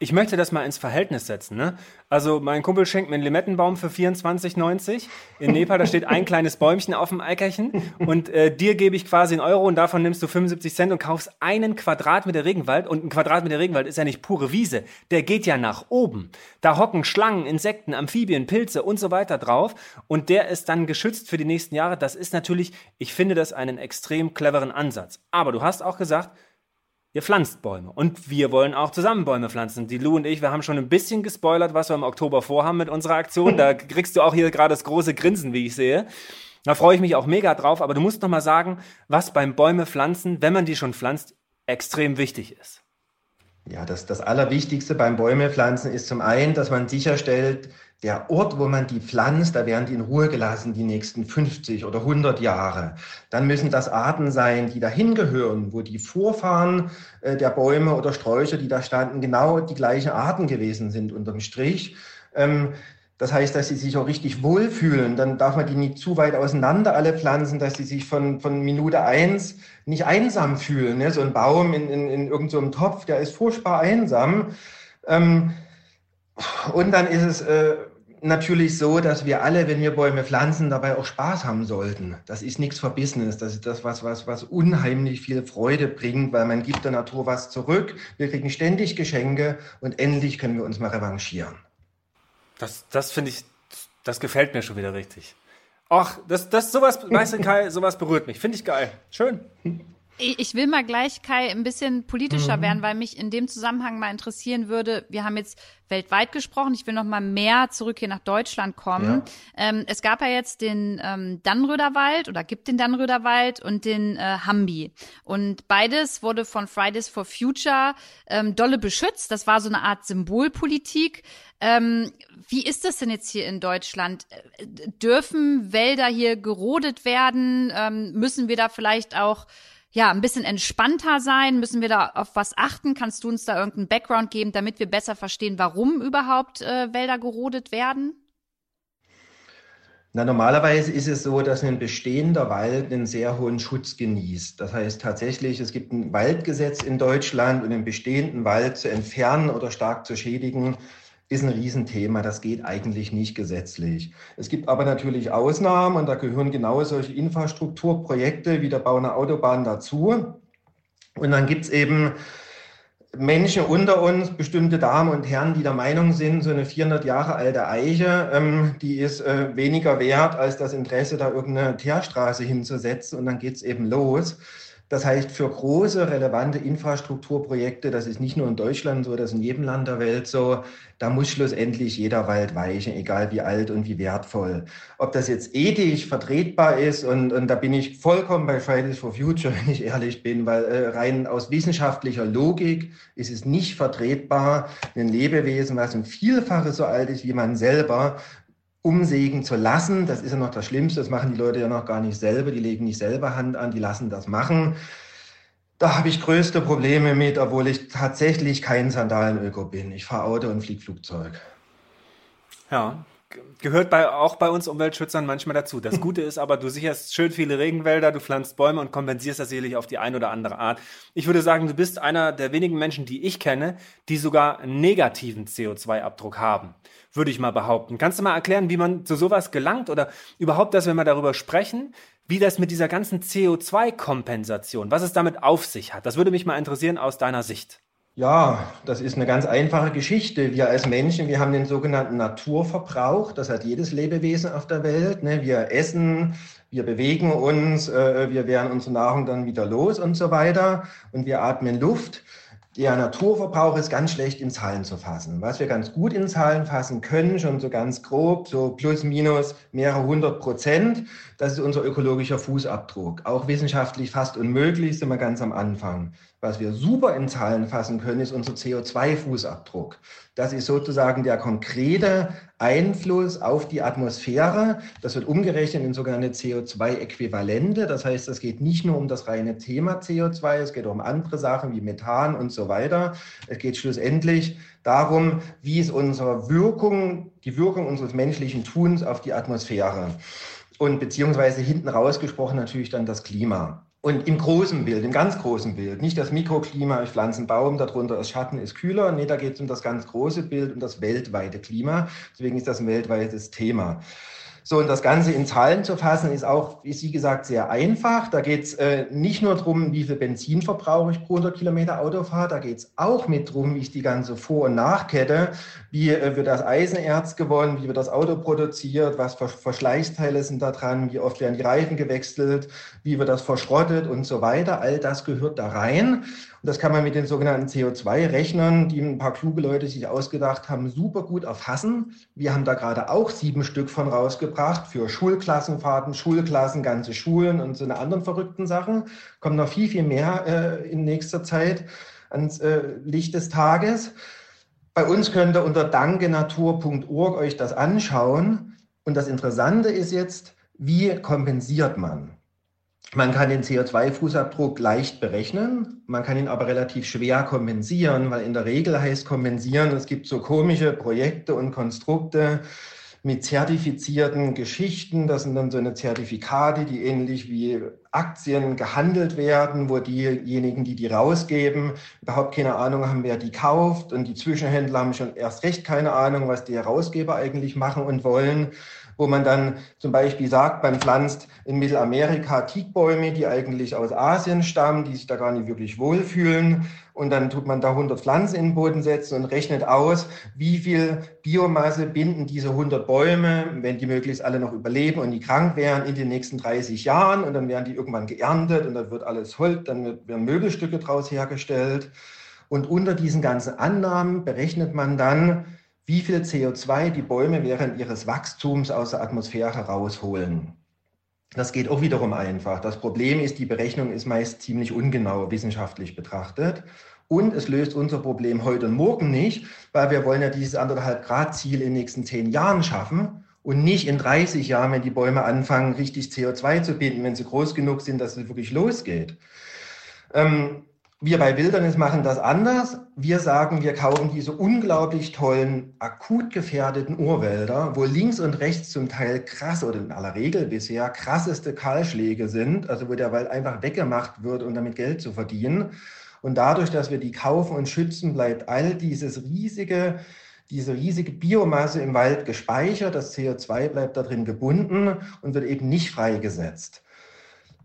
ich möchte das mal ins Verhältnis setzen. Ne? Also mein Kumpel schenkt mir einen Limettenbaum für 24,90. In Nepal, da steht ein kleines Bäumchen auf dem Eikerchen. Und äh, dir gebe ich quasi einen Euro und davon nimmst du 75 Cent und kaufst einen Quadratmeter Regenwald. Und ein Quadratmeter Regenwald ist ja nicht pure Wiese. Der geht ja nach oben. Da hocken Schlangen, Insekten, Amphibien, Pilze und so weiter drauf. Und der ist dann geschützt für die nächsten Jahre. Das ist natürlich, ich finde das einen extrem cleveren Ansatz. Aber du hast auch gesagt, ihr pflanzt Bäume. Und wir wollen auch zusammen Bäume pflanzen. Die Lou und ich, wir haben schon ein bisschen gespoilert, was wir im Oktober vorhaben mit unserer Aktion. Da kriegst du auch hier gerade das große Grinsen, wie ich sehe. Da freue ich mich auch mega drauf. Aber du musst noch mal sagen, was beim Bäume pflanzen, wenn man die schon pflanzt, extrem wichtig ist. Ja, das, das Allerwichtigste beim Bäume pflanzen ist zum einen, dass man sicherstellt, der Ort, wo man die pflanzt, da werden die in Ruhe gelassen die nächsten 50 oder 100 Jahre. Dann müssen das Arten sein, die dahin gehören, wo die Vorfahren äh, der Bäume oder Sträucher, die da standen, genau die gleichen Arten gewesen sind unterm Strich. Das heißt, dass sie sich auch richtig wohlfühlen. Dann darf man die nicht zu weit auseinander alle pflanzen, dass sie sich von, von Minute eins nicht einsam fühlen. Ne? So ein Baum in, in, in irgendeinem so Topf, der ist furchtbar einsam. Ähm, und dann ist es äh, natürlich so, dass wir alle, wenn wir Bäume pflanzen, dabei auch Spaß haben sollten. Das ist nichts für Business. Das ist das, was, was, was unheimlich viel Freude bringt, weil man gibt der Natur was zurück. Wir kriegen ständig Geschenke und endlich können wir uns mal revanchieren. Das, das finde ich, das gefällt mir schon wieder richtig. Ach, das, das, sowas, weißt du, Kai, sowas berührt mich. Finde ich geil. Schön. Ich will mal gleich, Kai, ein bisschen politischer mhm. werden, weil mich in dem Zusammenhang mal interessieren würde. Wir haben jetzt weltweit gesprochen. Ich will noch mal mehr zurück hier nach Deutschland kommen. Ja. Ähm, es gab ja jetzt den ähm, Dannröder oder gibt den Dannröder und den äh, Hambi. Und beides wurde von Fridays for Future ähm, dolle beschützt. Das war so eine Art Symbolpolitik. Ähm, wie ist das denn jetzt hier in Deutschland? Äh, dürfen Wälder hier gerodet werden? Ähm, müssen wir da vielleicht auch ja, ein bisschen entspannter sein? Müssen wir da auf was achten? Kannst du uns da irgendeinen Background geben, damit wir besser verstehen, warum überhaupt äh, Wälder gerodet werden? Na, normalerweise ist es so, dass ein bestehender Wald einen sehr hohen Schutz genießt. Das heißt tatsächlich, es gibt ein Waldgesetz in Deutschland und einen bestehenden Wald zu entfernen oder stark zu schädigen, ist ein Riesenthema. Das geht eigentlich nicht gesetzlich. Es gibt aber natürlich Ausnahmen und da gehören genau solche Infrastrukturprojekte wie der Bau einer Autobahn dazu. Und dann gibt es eben Menschen unter uns, bestimmte Damen und Herren, die der Meinung sind, so eine 400 Jahre alte Eiche, ähm, die ist äh, weniger wert als das Interesse, da irgendeine Teerstraße hinzusetzen und dann geht es eben los. Das heißt, für große, relevante Infrastrukturprojekte, das ist nicht nur in Deutschland so, das ist in jedem Land der Welt so, da muss schlussendlich jeder Wald weichen, egal wie alt und wie wertvoll. Ob das jetzt ethisch vertretbar ist, und, und da bin ich vollkommen bei Fridays for Future, wenn ich ehrlich bin, weil äh, rein aus wissenschaftlicher Logik ist es nicht vertretbar, ein Lebewesen, was ein Vielfaches so alt ist wie man selber, umsägen zu lassen. Das ist ja noch das Schlimmste. Das machen die Leute ja noch gar nicht selber. Die legen nicht selber Hand an, die lassen das machen. Da habe ich größte Probleme mit, obwohl ich tatsächlich kein Sandalenöko bin. Ich fahre Auto und fliege Flugzeug. Ja, gehört bei, auch bei uns Umweltschützern manchmal dazu. Das Gute ist aber, du sicherst schön viele Regenwälder, du pflanzt Bäume und kompensierst das sicherlich auf die eine oder andere Art. Ich würde sagen, du bist einer der wenigen Menschen, die ich kenne, die sogar negativen CO2-Abdruck haben, würde ich mal behaupten. Kannst du mal erklären, wie man zu sowas gelangt oder überhaupt, dass wir mal darüber sprechen, wie das mit dieser ganzen CO2-Kompensation, was es damit auf sich hat? Das würde mich mal interessieren aus deiner Sicht. Ja, das ist eine ganz einfache Geschichte. Wir als Menschen, wir haben den sogenannten Naturverbrauch. Das hat jedes Lebewesen auf der Welt. Ne? Wir essen, wir bewegen uns, äh, wir werden unsere Nahrung dann wieder los und so weiter. Und wir atmen Luft. Der Naturverbrauch ist ganz schlecht in Zahlen zu fassen. Was wir ganz gut in Zahlen fassen können, schon so ganz grob, so plus minus mehrere hundert Prozent, das ist unser ökologischer Fußabdruck. Auch wissenschaftlich fast unmöglich, sind wir ganz am Anfang. Was wir super in Zahlen fassen können, ist unser CO2-Fußabdruck. Das ist sozusagen der konkrete Einfluss auf die Atmosphäre. Das wird umgerechnet in sogenannte CO2-Äquivalente. Das heißt, es geht nicht nur um das reine Thema CO2, es geht auch um andere Sachen wie Methan und so weiter. Es geht schlussendlich darum, wie ist unsere Wirkung, die Wirkung unseres menschlichen Tuns auf die Atmosphäre. Und beziehungsweise hinten rausgesprochen natürlich dann das Klima. Und im großen Bild, im ganz großen Bild, nicht das Mikroklima, ich pflanze einen Baum, darunter ist Schatten, ist kühler. Nee, da geht es um das ganz große Bild, um das weltweite Klima. Deswegen ist das ein weltweites Thema. So, und das Ganze in Zahlen zu fassen, ist auch, wie Sie gesagt, sehr einfach. Da geht es äh, nicht nur darum, wie viel Benzin verbrauche ich pro 100 Kilometer Autofahrt, da geht es auch mit darum, wie ich die ganze Vor- und Nachkette, wie äh, wird das Eisenerz gewonnen, wie wird das Auto produziert, was für Verschleißteile sind da dran, wie oft werden die Reifen gewechselt, wie wird das verschrottet und so weiter. All das gehört da rein. Und das kann man mit den sogenannten CO2-Rechnern, die ein paar kluge Leute sich ausgedacht haben, super gut erfassen. Wir haben da gerade auch sieben Stück von rausgebracht für Schulklassenfahrten, Schulklassen, ganze Schulen und so eine anderen verrückten Sachen. Kommen noch viel, viel mehr äh, in nächster Zeit ans äh, Licht des Tages. Bei uns könnt ihr unter dankenatur.org euch das anschauen. Und das Interessante ist jetzt, wie kompensiert man? Man kann den CO2-Fußabdruck leicht berechnen, man kann ihn aber relativ schwer kompensieren, weil in der Regel heißt kompensieren, es gibt so komische Projekte und Konstrukte mit zertifizierten Geschichten. Das sind dann so eine Zertifikate, die ähnlich wie Aktien gehandelt werden, wo diejenigen, die die rausgeben, überhaupt keine Ahnung haben, wer die kauft. Und die Zwischenhändler haben schon erst recht keine Ahnung, was die Herausgeber eigentlich machen und wollen wo man dann zum Beispiel sagt, man pflanzt in Mittelamerika Teakbäume, die eigentlich aus Asien stammen, die sich da gar nicht wirklich wohlfühlen. Und dann tut man da 100 Pflanzen in den Boden setzen und rechnet aus, wie viel Biomasse binden diese 100 Bäume, wenn die möglichst alle noch überleben und die krank wären, in den nächsten 30 Jahren. Und dann werden die irgendwann geerntet und dann wird alles Holz, dann werden Möbelstücke draus hergestellt. Und unter diesen ganzen Annahmen berechnet man dann, wie viel CO2 die Bäume während ihres Wachstums aus der Atmosphäre rausholen. Das geht auch wiederum einfach. Das Problem ist, die Berechnung ist meist ziemlich ungenau wissenschaftlich betrachtet. Und es löst unser Problem heute und morgen nicht, weil wir wollen ja dieses anderthalb Grad Ziel in den nächsten zehn Jahren schaffen und nicht in 30 Jahren, wenn die Bäume anfangen, richtig CO2 zu binden, wenn sie groß genug sind, dass es wirklich losgeht. Ähm, wir bei Wilderness machen das anders. Wir sagen, wir kaufen diese unglaublich tollen, akut gefährdeten Urwälder, wo links und rechts zum Teil krass oder in aller Regel bisher krasseste Kahlschläge sind, also wo der Wald einfach weggemacht wird, um damit Geld zu verdienen. Und dadurch, dass wir die kaufen und schützen, bleibt all dieses riesige, diese riesige Biomasse im Wald gespeichert. Das CO2 bleibt da drin gebunden und wird eben nicht freigesetzt.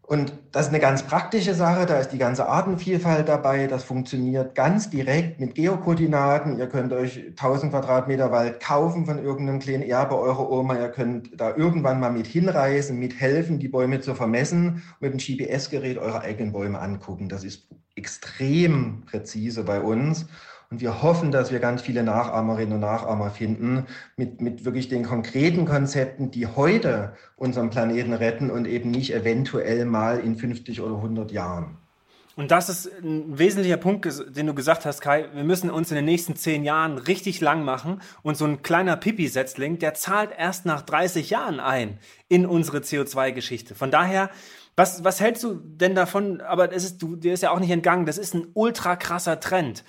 Und das ist eine ganz praktische Sache, da ist die ganze Artenvielfalt dabei, das funktioniert ganz direkt mit Geokoordinaten. Ihr könnt euch 1000 Quadratmeter Wald kaufen von irgendeinem kleinen Erbe eurer Oma, ihr könnt da irgendwann mal mit hinreisen, mithelfen, die Bäume zu vermessen, mit dem GPS-Gerät eure eigenen Bäume angucken. Das ist extrem präzise bei uns. Und wir hoffen, dass wir ganz viele Nachahmerinnen und Nachahmer finden mit, mit wirklich den konkreten Konzepten, die heute unseren Planeten retten und eben nicht eventuell mal in 50 oder 100 Jahren. Und das ist ein wesentlicher Punkt, den du gesagt hast, Kai. Wir müssen uns in den nächsten zehn Jahren richtig lang machen. Und so ein kleiner Pipi-Setzling, der zahlt erst nach 30 Jahren ein in unsere CO2-Geschichte. Von daher, was, was hältst du denn davon? Aber es ist, du, dir ist ja auch nicht entgangen. Das ist ein ultra krasser Trend.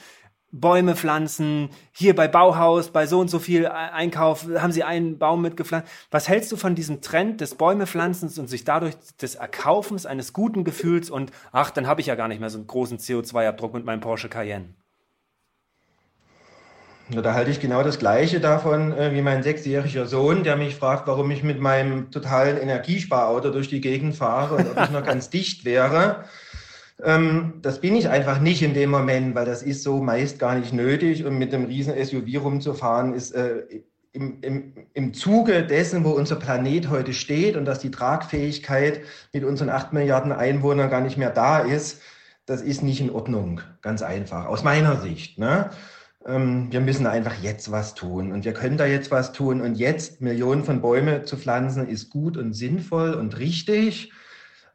Bäume pflanzen, hier bei Bauhaus, bei so und so viel Einkauf haben sie einen Baum mitgepflanzt. Was hältst du von diesem Trend des Bäumepflanzens und sich dadurch des Erkaufens eines guten Gefühls und ach, dann habe ich ja gar nicht mehr so einen großen CO2-Abdruck mit meinem Porsche Cayenne? Ja, da halte ich genau das Gleiche davon äh, wie mein sechsjähriger Sohn, der mich fragt, warum ich mit meinem totalen Energiesparauto durch die Gegend fahre und ob ich noch ganz dicht wäre. Ähm, das bin ich einfach nicht in dem Moment, weil das ist so meist gar nicht nötig. Und mit einem riesen SUV rumzufahren ist äh, im, im, im Zuge dessen, wo unser Planet heute steht und dass die Tragfähigkeit mit unseren acht Milliarden Einwohnern gar nicht mehr da ist, das ist nicht in Ordnung, ganz einfach, aus meiner Sicht. Ne? Ähm, wir müssen einfach jetzt was tun und wir können da jetzt was tun und jetzt Millionen von Bäume zu pflanzen ist gut und sinnvoll und richtig,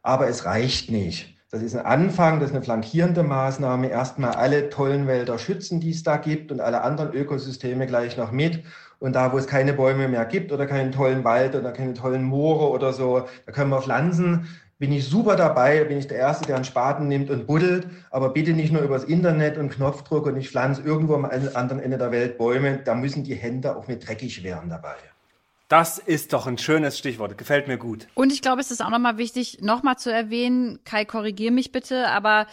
aber es reicht nicht. Das ist ein Anfang, das ist eine flankierende Maßnahme. Erstmal alle tollen Wälder schützen, die es da gibt und alle anderen Ökosysteme gleich noch mit. Und da, wo es keine Bäume mehr gibt oder keinen tollen Wald oder keine tollen Moore oder so, da können wir pflanzen. Bin ich super dabei, bin ich der Erste, der einen Spaten nimmt und buddelt, aber bitte nicht nur übers Internet und Knopfdruck und ich pflanze irgendwo am anderen Ende der Welt Bäume. Da müssen die Hände auch mit dreckig werden dabei. Das ist doch ein schönes Stichwort. Gefällt mir gut. Und ich glaube, es ist auch nochmal wichtig, nochmal zu erwähnen, Kai, korrigier mich bitte, aber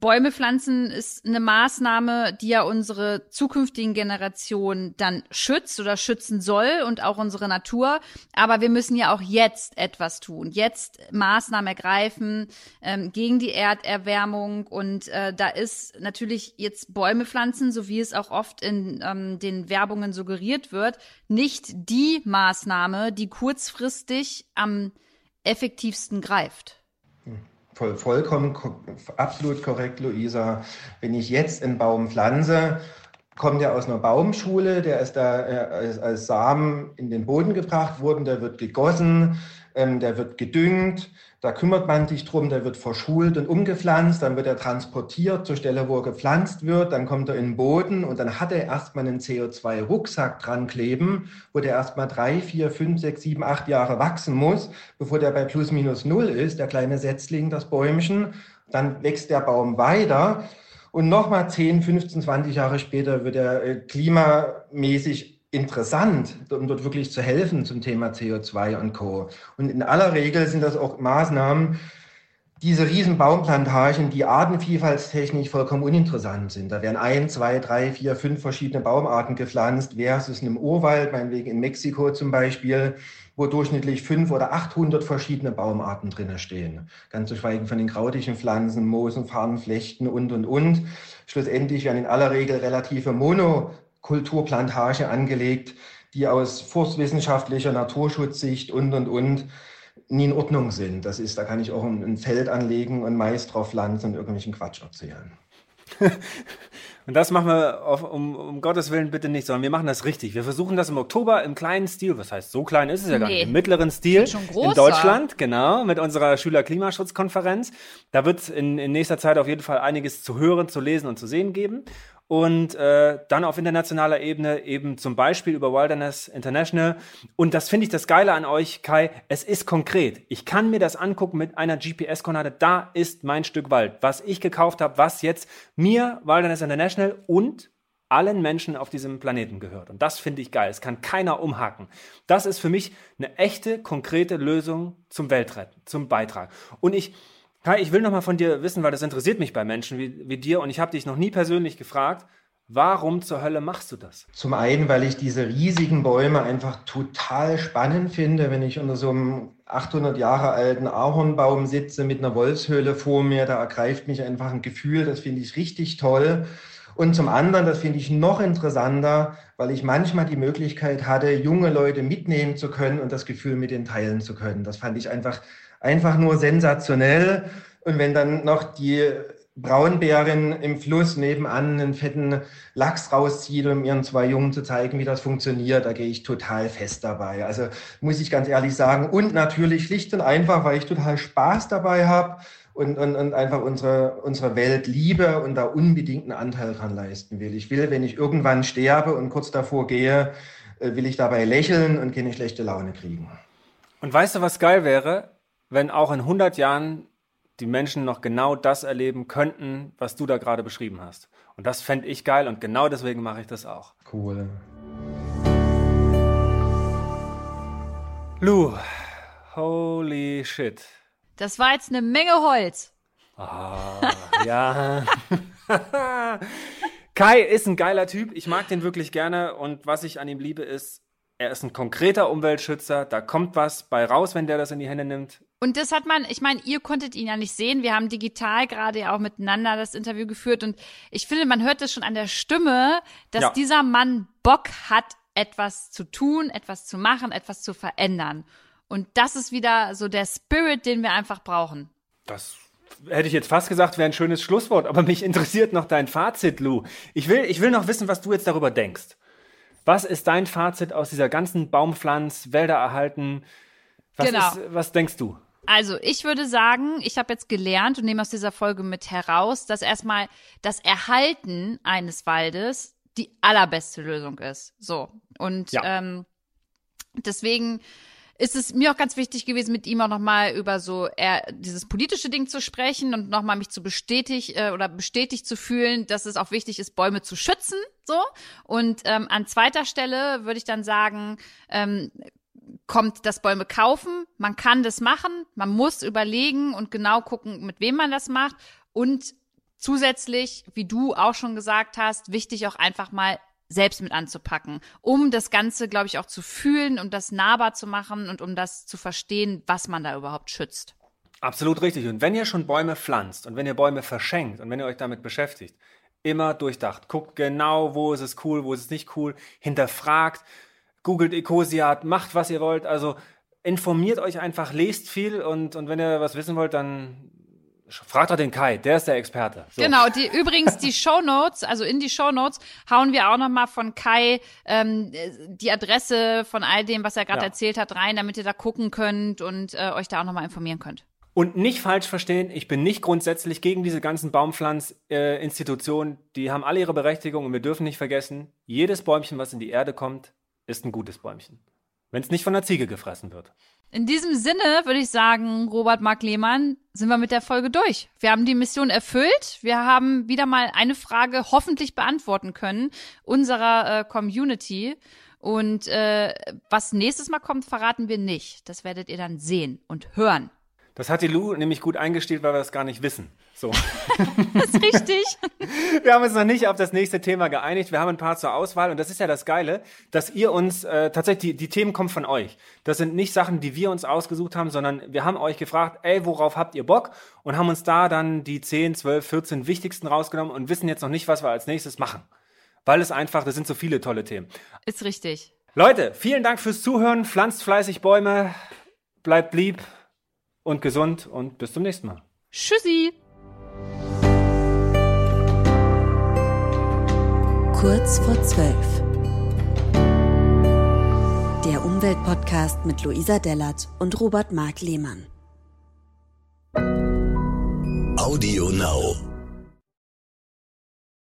Bäume pflanzen ist eine Maßnahme, die ja unsere zukünftigen Generationen dann schützt oder schützen soll und auch unsere Natur. Aber wir müssen ja auch jetzt etwas tun, jetzt Maßnahmen ergreifen ähm, gegen die Erderwärmung. Und äh, da ist natürlich jetzt Bäume pflanzen, so wie es auch oft in ähm, den Werbungen suggeriert wird, nicht die Maßnahme, die kurzfristig am effektivsten greift. Voll, vollkommen, absolut korrekt, Luisa. Wenn ich jetzt einen Baum pflanze, kommt er aus einer Baumschule, der ist da äh, als Samen in den Boden gebracht worden, der wird gegossen, ähm, der wird gedüngt, da kümmert man sich drum, der wird verschult und umgepflanzt, dann wird er transportiert zur Stelle, wo er gepflanzt wird, dann kommt er in den Boden und dann hat er erstmal einen CO2-Rucksack dran kleben, wo der erstmal drei, vier, fünf, sechs, sieben, acht Jahre wachsen muss, bevor der bei plus minus null ist, der kleine Setzling, das Bäumchen. Dann wächst der Baum weiter und nochmal 10, 15, 20 Jahre später wird er äh, klimamäßig interessant, um dort wirklich zu helfen zum Thema CO2 und Co. Und in aller Regel sind das auch Maßnahmen, diese riesen Baumplantagen, die artenvielfaltstechnisch vollkommen uninteressant sind. Da werden ein, zwei, drei, vier, fünf verschiedene Baumarten gepflanzt, versus einem Urwald, meinetwegen in Mexiko zum Beispiel, wo durchschnittlich fünf oder 800 verschiedene Baumarten drinnen stehen. Ganz zu schweigen von den krautigen Pflanzen, Moosen, Farnen, Flechten und, und, und. Schlussendlich werden in aller Regel relative Mono Kulturplantage angelegt, die aus forstwissenschaftlicher Naturschutzsicht und, und, und nie in Ordnung sind. Das ist, da kann ich auch ein, Feld anlegen und Mais drauf pflanzen und irgendwelchen Quatsch erzählen. und das machen wir auf, um, um, Gottes Willen bitte nicht, sondern wir machen das richtig. Wir versuchen das im Oktober im kleinen Stil, was heißt so klein ist es ja gar nicht, im mittleren Stil in Deutschland, genau, mit unserer Schüler-Klimaschutzkonferenz. Da wird es in, in nächster Zeit auf jeden Fall einiges zu hören, zu lesen und zu sehen geben und äh, dann auf internationaler Ebene eben zum Beispiel über Wilderness International. Und das finde ich das Geile an euch, Kai. Es ist konkret. Ich kann mir das angucken mit einer GPS-Koordinate. Da ist mein Stück Wald, was ich gekauft habe, was jetzt mir, Wilderness International und allen Menschen auf diesem Planeten gehört. Und das finde ich geil. Es kann keiner umhaken. Das ist für mich eine echte, konkrete Lösung zum Weltretten, zum Beitrag. Und ich, Kai, ich will noch mal von dir wissen, weil das interessiert mich bei Menschen wie, wie dir und ich habe dich noch nie persönlich gefragt, warum zur Hölle machst du das? Zum einen, weil ich diese riesigen Bäume einfach total spannend finde, wenn ich unter so einem 800 Jahre alten Ahornbaum sitze mit einer Wolfshöhle vor mir, da ergreift mich einfach ein Gefühl, das finde ich richtig toll. Und zum anderen, das finde ich noch interessanter, weil ich manchmal die Möglichkeit hatte, junge Leute mitnehmen zu können und das Gefühl mit denen teilen zu können. Das fand ich einfach, einfach nur sensationell. Und wenn dann noch die Braunbärin im Fluss nebenan einen fetten Lachs rauszieht, um ihren zwei Jungen zu zeigen, wie das funktioniert, da gehe ich total fest dabei. Also muss ich ganz ehrlich sagen. Und natürlich schlicht und einfach, weil ich total Spaß dabei habe und, und, und einfach unsere, unsere Welt liebe und da unbedingt einen Anteil dran leisten will. Ich will, wenn ich irgendwann sterbe und kurz davor gehe, äh, will ich dabei lächeln und keine schlechte Laune kriegen. Und weißt du, was geil wäre? Wenn auch in 100 Jahren die Menschen noch genau das erleben könnten, was du da gerade beschrieben hast. Und das fände ich geil und genau deswegen mache ich das auch. Cool. Lou, holy shit. Das war jetzt eine Menge Holz. Ah, ja. Kai ist ein geiler Typ. Ich mag den wirklich gerne. Und was ich an ihm liebe, ist, er ist ein konkreter Umweltschützer. Da kommt was bei raus, wenn der das in die Hände nimmt. Und das hat man, ich meine, ihr konntet ihn ja nicht sehen. Wir haben digital gerade ja auch miteinander das Interview geführt. Und ich finde, man hört es schon an der Stimme, dass ja. dieser Mann Bock hat, etwas zu tun, etwas zu machen, etwas zu verändern. Und das ist wieder so der Spirit, den wir einfach brauchen. Das hätte ich jetzt fast gesagt, wäre ein schönes Schlusswort. Aber mich interessiert noch dein Fazit, Lou. Ich will, ich will noch wissen, was du jetzt darüber denkst. Was ist dein Fazit aus dieser ganzen Baumpflanz, Wälder erhalten? Was, genau. ist, was denkst du? Also, ich würde sagen, ich habe jetzt gelernt und nehme aus dieser Folge mit heraus, dass erstmal das Erhalten eines Waldes die allerbeste Lösung ist. So. Und ja. ähm, deswegen ist es mir auch ganz wichtig gewesen, mit ihm auch nochmal über so eher dieses politische Ding zu sprechen und nochmal mich zu bestätigt äh, oder bestätigt zu fühlen, dass es auch wichtig ist, Bäume zu schützen. So. Und ähm, an zweiter Stelle würde ich dann sagen, ähm, kommt das Bäume kaufen. Man kann das machen. Man muss überlegen und genau gucken, mit wem man das macht. Und zusätzlich, wie du auch schon gesagt hast, wichtig auch einfach mal selbst mit anzupacken, um das Ganze, glaube ich, auch zu fühlen und das nahbar zu machen und um das zu verstehen, was man da überhaupt schützt. Absolut richtig. Und wenn ihr schon Bäume pflanzt und wenn ihr Bäume verschenkt und wenn ihr euch damit beschäftigt, immer durchdacht. Guckt genau, wo ist es cool, wo ist es nicht cool, hinterfragt, googelt Ecosiat, macht was ihr wollt. Also informiert euch einfach, lest viel und, und wenn ihr was wissen wollt, dann Fragt doch den Kai, der ist der Experte. So. Genau, die, übrigens die Show Notes, also in die Show Notes hauen wir auch nochmal von Kai ähm, die Adresse von all dem, was er gerade ja. erzählt hat, rein, damit ihr da gucken könnt und äh, euch da auch nochmal informieren könnt. Und nicht falsch verstehen, ich bin nicht grundsätzlich gegen diese ganzen Baumpflanzinstitutionen. Äh, die haben alle ihre Berechtigung und wir dürfen nicht vergessen, jedes Bäumchen, was in die Erde kommt, ist ein gutes Bäumchen. Wenn es nicht von der Ziege gefressen wird. In diesem Sinne würde ich sagen, Robert Mark Lehmann, sind wir mit der Folge durch. Wir haben die Mission erfüllt. Wir haben wieder mal eine Frage hoffentlich beantworten können unserer äh, Community. Und äh, was nächstes Mal kommt, verraten wir nicht. Das werdet ihr dann sehen und hören. Das hat die Lou nämlich gut eingestellt, weil wir das gar nicht wissen. So. das ist richtig. Wir haben uns noch nicht auf das nächste Thema geeinigt. Wir haben ein paar zur Auswahl und das ist ja das Geile, dass ihr uns äh, tatsächlich, die, die Themen kommen von euch. Das sind nicht Sachen, die wir uns ausgesucht haben, sondern wir haben euch gefragt, ey, worauf habt ihr Bock? Und haben uns da dann die 10, 12, 14 wichtigsten rausgenommen und wissen jetzt noch nicht, was wir als nächstes machen. Weil es einfach, das sind so viele tolle Themen. Ist richtig. Leute, vielen Dank fürs Zuhören. Pflanzt fleißig Bäume. Bleibt lieb und gesund und bis zum nächsten Mal. Tschüssi. Kurz vor zwölf. Der Umweltpodcast mit Luisa Dellert und Robert Mark Lehmann. Audio Now.